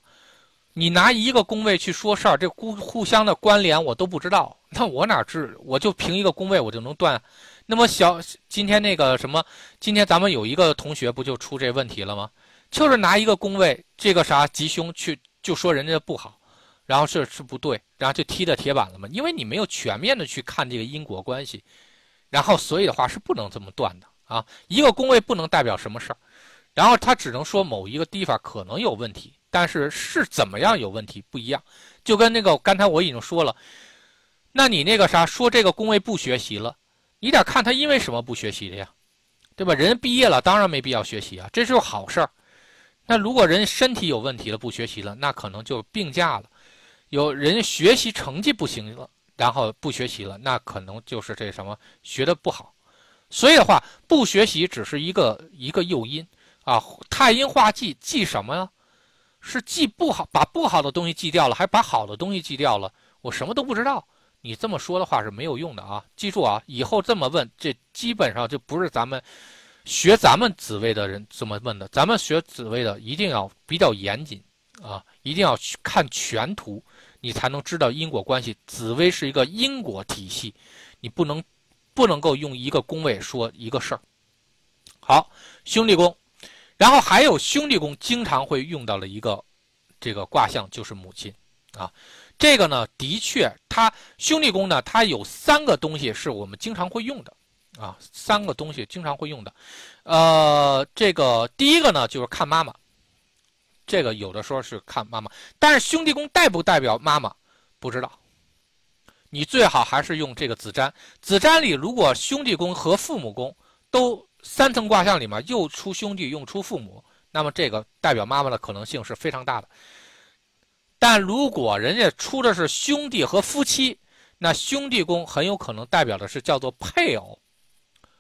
[SPEAKER 1] 你拿一个宫位去说事儿，这互互相的关联我都不知道，那我哪知？我就凭一个宫位我就能断？那么小今天那个什么，今天咱们有一个同学不就出这问题了吗？就是拿一个宫位这个啥吉凶去就说人家不好，然后是是不对，然后就踢的铁板了嘛？因为你没有全面的去看这个因果关系，然后所以的话是不能这么断的啊！一个宫位不能代表什么事儿。然后他只能说某一个地方可能有问题，但是是怎么样有问题不一样，就跟那个刚才我已经说了，那你那个啥说这个工位不学习了，你得看他因为什么不学习的呀，对吧？人毕业了当然没必要学习啊，这是好事儿。那如果人身体有问题了不学习了，那可能就病假了。有人学习成绩不行了，然后不学习了，那可能就是这什么学的不好。所以的话，不学习只是一个一个诱因。啊，太阴化忌，忌什么呀？是忌不好，把不好的东西忌掉了，还把好的东西忌掉了。我什么都不知道，你这么说的话是没有用的啊！记住啊，以后这么问，这基本上就不是咱们学咱们紫薇的人这么问的。咱们学紫薇的一定要比较严谨啊，一定要去看全图，你才能知道因果关系。紫薇是一个因果体系，你不能不能够用一个宫位说一个事儿。好，兄弟宫。然后还有兄弟宫经常会用到的一个这个卦象就是母亲啊，这个呢的确，它兄弟宫呢它有三个东西是我们经常会用的啊，三个东西经常会用的，呃，这个第一个呢就是看妈妈，这个有的时候是看妈妈，但是兄弟宫代不代表妈妈不知道，你最好还是用这个子占，子占里如果兄弟宫和父母宫都。三层卦象里面又出兄弟又出父母，那么这个代表妈妈的可能性是非常大的。但如果人家出的是兄弟和夫妻，那兄弟宫很有可能代表的是叫做配偶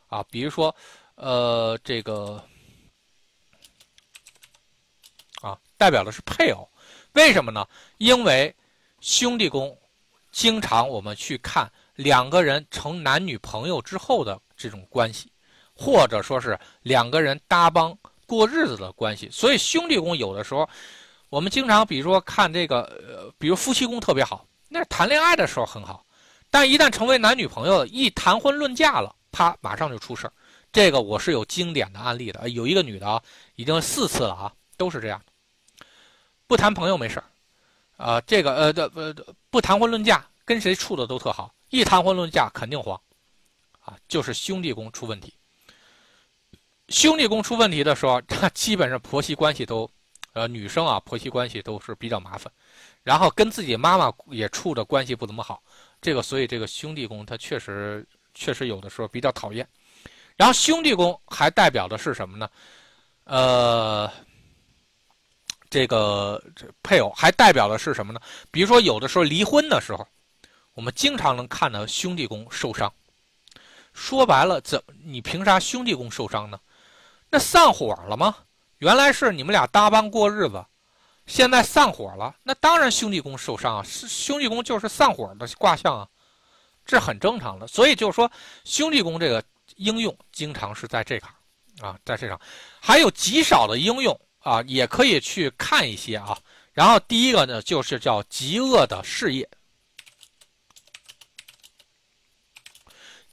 [SPEAKER 1] 啊，比如说，呃，这个啊，代表的是配偶。为什么呢？因为兄弟宫经常我们去看两个人成男女朋友之后的这种关系。或者说是两个人搭帮过日子的关系，所以兄弟宫有的时候，我们经常比如说看这个，呃，比如夫妻宫特别好，那谈恋爱的时候很好，但一旦成为男女朋友，一谈婚论嫁了，啪，马上就出事儿。这个我是有经典的案例的，有一个女的啊，已经四次了啊，都是这样。不谈朋友没事儿，啊，这个呃的呃不谈婚论嫁，跟谁处的都特好，一谈婚论嫁肯定黄，啊，就是兄弟宫出问题。兄弟宫出问题的时候，他 基本上婆媳关系都，呃，女生啊，婆媳关系都是比较麻烦，然后跟自己妈妈也处的关系不怎么好，这个所以这个兄弟宫它确实确实有的时候比较讨厌。然后兄弟宫还代表的是什么呢？呃，这个配偶还代表的是什么呢？比如说有的时候离婚的时候，我们经常能看到兄弟宫受伤。说白了，怎你凭啥兄弟宫受伤呢？那散伙了吗？原来是你们俩搭帮过日子，现在散伙了，那当然兄弟宫受伤啊。是兄弟宫就是散伙的卦象啊，这很正常的。所以就是说，兄弟宫这个应用经常是在这坎啊，在这上，还有极少的应用啊，也可以去看一些啊。然后第一个呢，就是叫极恶的事业。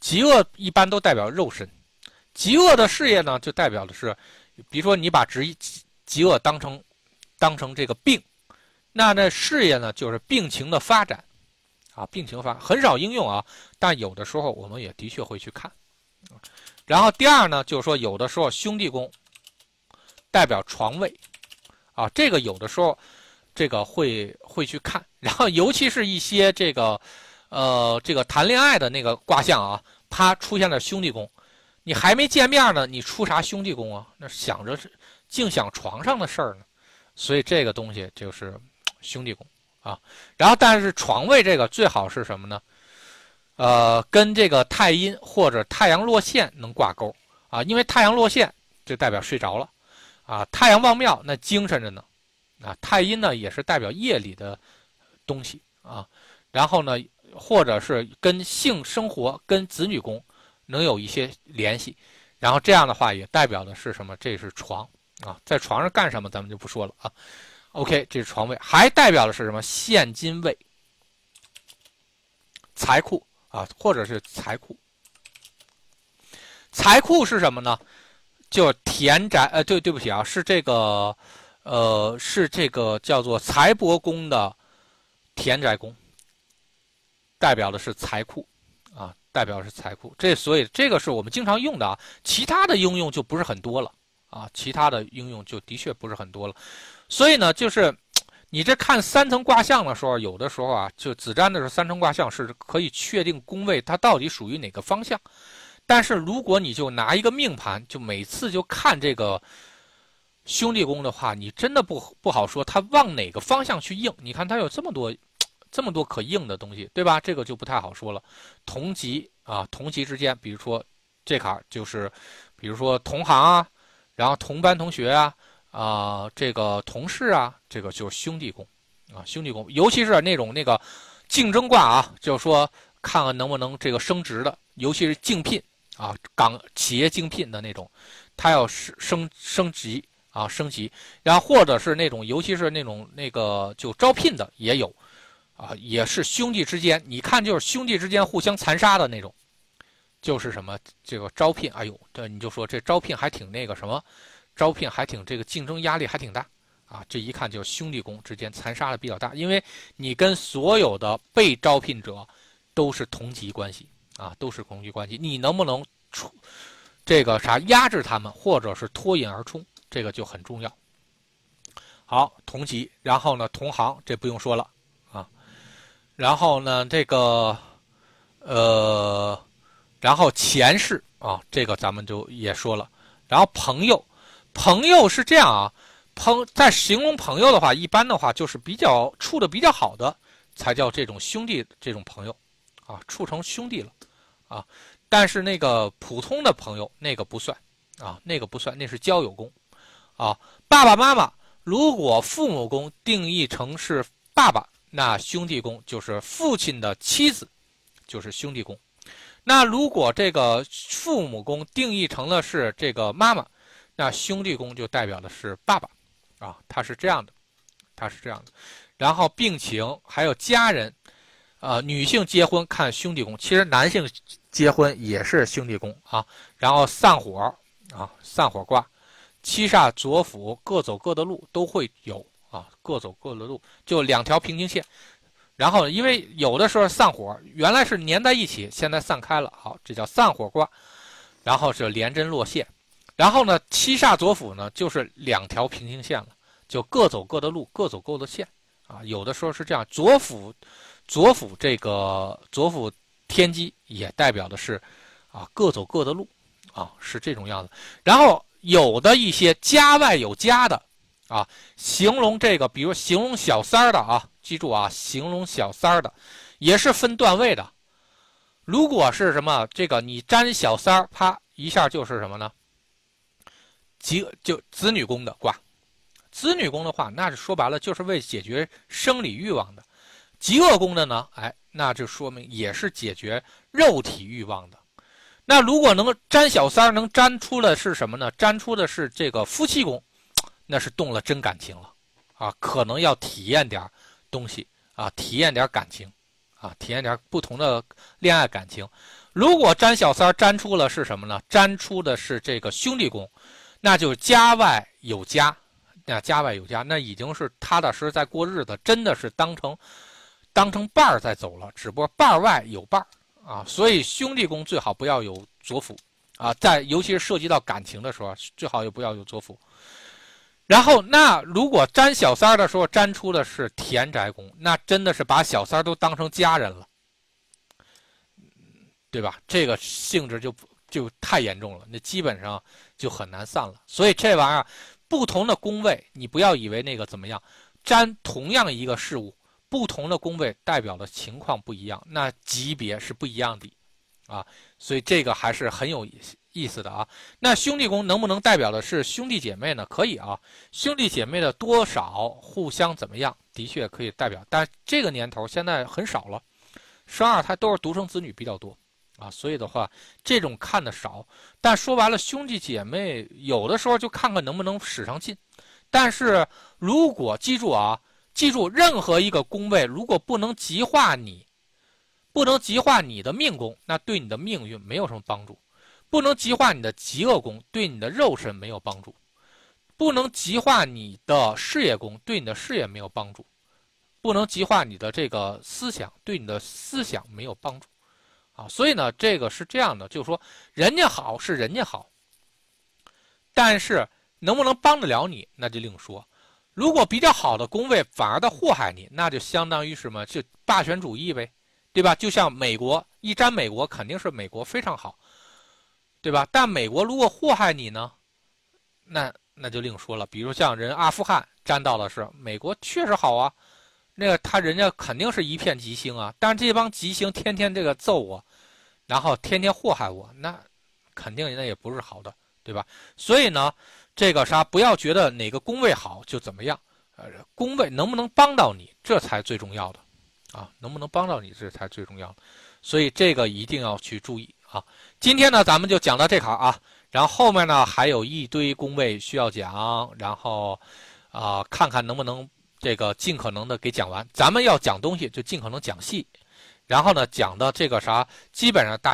[SPEAKER 1] 极恶一般都代表肉身，极恶的事业呢，就代表的是，比如说你把极极恶当成当成这个病，那那事业呢，就是病情的发展，啊，病情发很少应用啊，但有的时候我们也的确会去看。然后第二呢，就是说有的时候兄弟宫代表床位，啊，这个有的时候这个会会去看，然后尤其是一些这个。呃，这个谈恋爱的那个卦象啊，啪出现了兄弟宫，你还没见面呢，你出啥兄弟宫啊？那想着是净想床上的事儿呢，所以这个东西就是兄弟宫啊。然后，但是床位这个最好是什么呢？呃，跟这个太阴或者太阳落陷能挂钩啊，因为太阳落陷就代表睡着了啊，太阳望庙那精神着呢啊，太阴呢也是代表夜里的东西啊，然后呢。或者是跟性生活、跟子女宫能有一些联系，然后这样的话也代表的是什么？这是床啊，在床上干什么咱们就不说了啊。OK，这是床位，还代表的是什么？现金位、财库啊，或者是财库。财库是什么呢？就田宅呃，对，对不起啊，是这个呃，是这个叫做财帛宫的田宅宫。代表的是财库，啊，代表的是财库。这所以这个是我们经常用的啊，其他的应用就不是很多了啊，其他的应用就的确不是很多了。所以呢，就是你这看三层卦象的时候，有的时候啊，就子占的时候，三层卦象是可以确定宫位它到底属于哪个方向。但是如果你就拿一个命盘，就每次就看这个兄弟宫的话，你真的不不好说它往哪个方向去应。你看它有这么多。这么多可应的东西，对吧？这个就不太好说了。同级啊，同级之间，比如说这卡就是，比如说同行啊，然后同班同学啊，啊，这个同事啊，这个就是兄弟宫啊，兄弟宫。尤其是那种那个竞争卦啊，就是说看看能不能这个升职的，尤其是竞聘啊，岗企业竞聘的那种，他要升升升级啊，升级。然后或者是那种，尤其是那种那个就招聘的也有。啊，也是兄弟之间，你看就是兄弟之间互相残杀的那种，就是什么这个招聘，哎呦，这你就说这招聘还挺那个什么，招聘还挺这个竞争压力还挺大啊，这一看就是兄弟工之间残杀的比较大，因为你跟所有的被招聘者都是同级关系啊，都是同级关系，你能不能出这个啥压制他们，或者是脱颖而出，这个就很重要。好，同级，然后呢，同行，这不用说了啊。然后呢，这个，呃，然后前世啊，这个咱们就也说了。然后朋友，朋友是这样啊，朋在形容朋友的话，一般的话就是比较处的比较好的，才叫这种兄弟这种朋友，啊，处成兄弟了，啊，但是那个普通的朋友那个不算，啊，那个不算，那是交友宫，啊，爸爸妈妈如果父母宫定义成是爸爸。那兄弟宫就是父亲的妻子，就是兄弟宫。那如果这个父母宫定义成了是这个妈妈，那兄弟宫就代表的是爸爸，啊，他是这样的，他是这样的。然后病情还有家人，呃，女性结婚看兄弟宫，其实男性结婚也是兄弟宫啊。然后散伙啊，散伙卦，七煞左辅各走各的路都会有。啊，各走各的路，就两条平行线。然后，因为有的时候散伙，原来是粘在一起，现在散开了，好，这叫散伙卦。然后是连针落线。然后呢，七煞左辅呢，就是两条平行线了，就各走各的路，各走各的线。啊，有的时候是这样，左辅左辅这个左辅天机也代表的是啊各走各的路啊是这种样子。然后有的一些家外有家的啊，形容这个，比如形容小三儿的啊，记住啊，形容小三儿的也是分段位的。如果是什么这个你沾小三儿，啪一下就是什么呢？吉就子女宫的卦，子女宫的话，那是说白了就是为解决生理欲望的；极恶宫的呢，哎，那就说明也是解决肉体欲望的。那如果能沾小三儿，能沾出的是什么呢？沾出的是这个夫妻宫，那是动了真感情了啊，可能要体验点东西啊，体验点感情啊，体验点不同的恋爱感情。如果沾小三儿沾出了是什么呢？沾出的是这个兄弟宫。那就家外有家，那家外有家，那已经是踏踏实实在过日子，真的是当成当成伴儿在走了。只不过伴儿外有伴儿啊，所以兄弟宫最好不要有左辅啊，在尤其是涉及到感情的时候，最好也不要有左辅。然后，那如果沾小三儿的时候沾出的是田宅宫，那真的是把小三儿都当成家人了，对吧？这个性质就就太严重了，那基本上。就很难散了，所以这玩意儿，不同的宫位，你不要以为那个怎么样，沾同样一个事物，不同的宫位代表的情况不一样，那级别是不一样的，啊，所以这个还是很有意思的啊。那兄弟宫能不能代表的是兄弟姐妹呢？可以啊，兄弟姐妹的多少互相怎么样，的确可以代表，但这个年头现在很少了，生二胎都是独生子女比较多。啊，所以的话，这种看的少，但说白了，兄弟姐妹有的时候就看看能不能使上劲。但是如果记住啊，记住任何一个宫位，如果不能极化你，不能极化你的命宫，那对你的命运没有什么帮助；不能极化你的极恶宫，对你的肉身没有帮助；不能极化你的事业宫，对你的事业没有帮助；不能极化你的这个思想，对你的思想没有帮助。啊，所以呢，这个是这样的，就是说，人家好是人家好，但是能不能帮得了你，那就另说。如果比较好的宫位反而在祸害你，那就相当于什么？就霸权主义呗，对吧？就像美国一沾美国，肯定是美国非常好，对吧？但美国如果祸害你呢，那那就另说了。比如像人阿富汗沾到的是美国，确实好啊。那个他人家肯定是一片吉星啊，但是这帮吉星天天这个揍我，然后天天祸害我，那肯定那也不是好的，对吧？所以呢，这个啥不要觉得哪个宫位好就怎么样，呃，宫位能不能帮到你，这才最重要的，啊，能不能帮到你这才最重要的，所以这个一定要去注意啊。今天呢，咱们就讲到这行啊，然后后面呢还有一堆宫位需要讲，然后啊，看看能不能。这个尽可能的给讲完，咱们要讲东西就尽可能讲细，然后呢讲的这个啥，基本上大。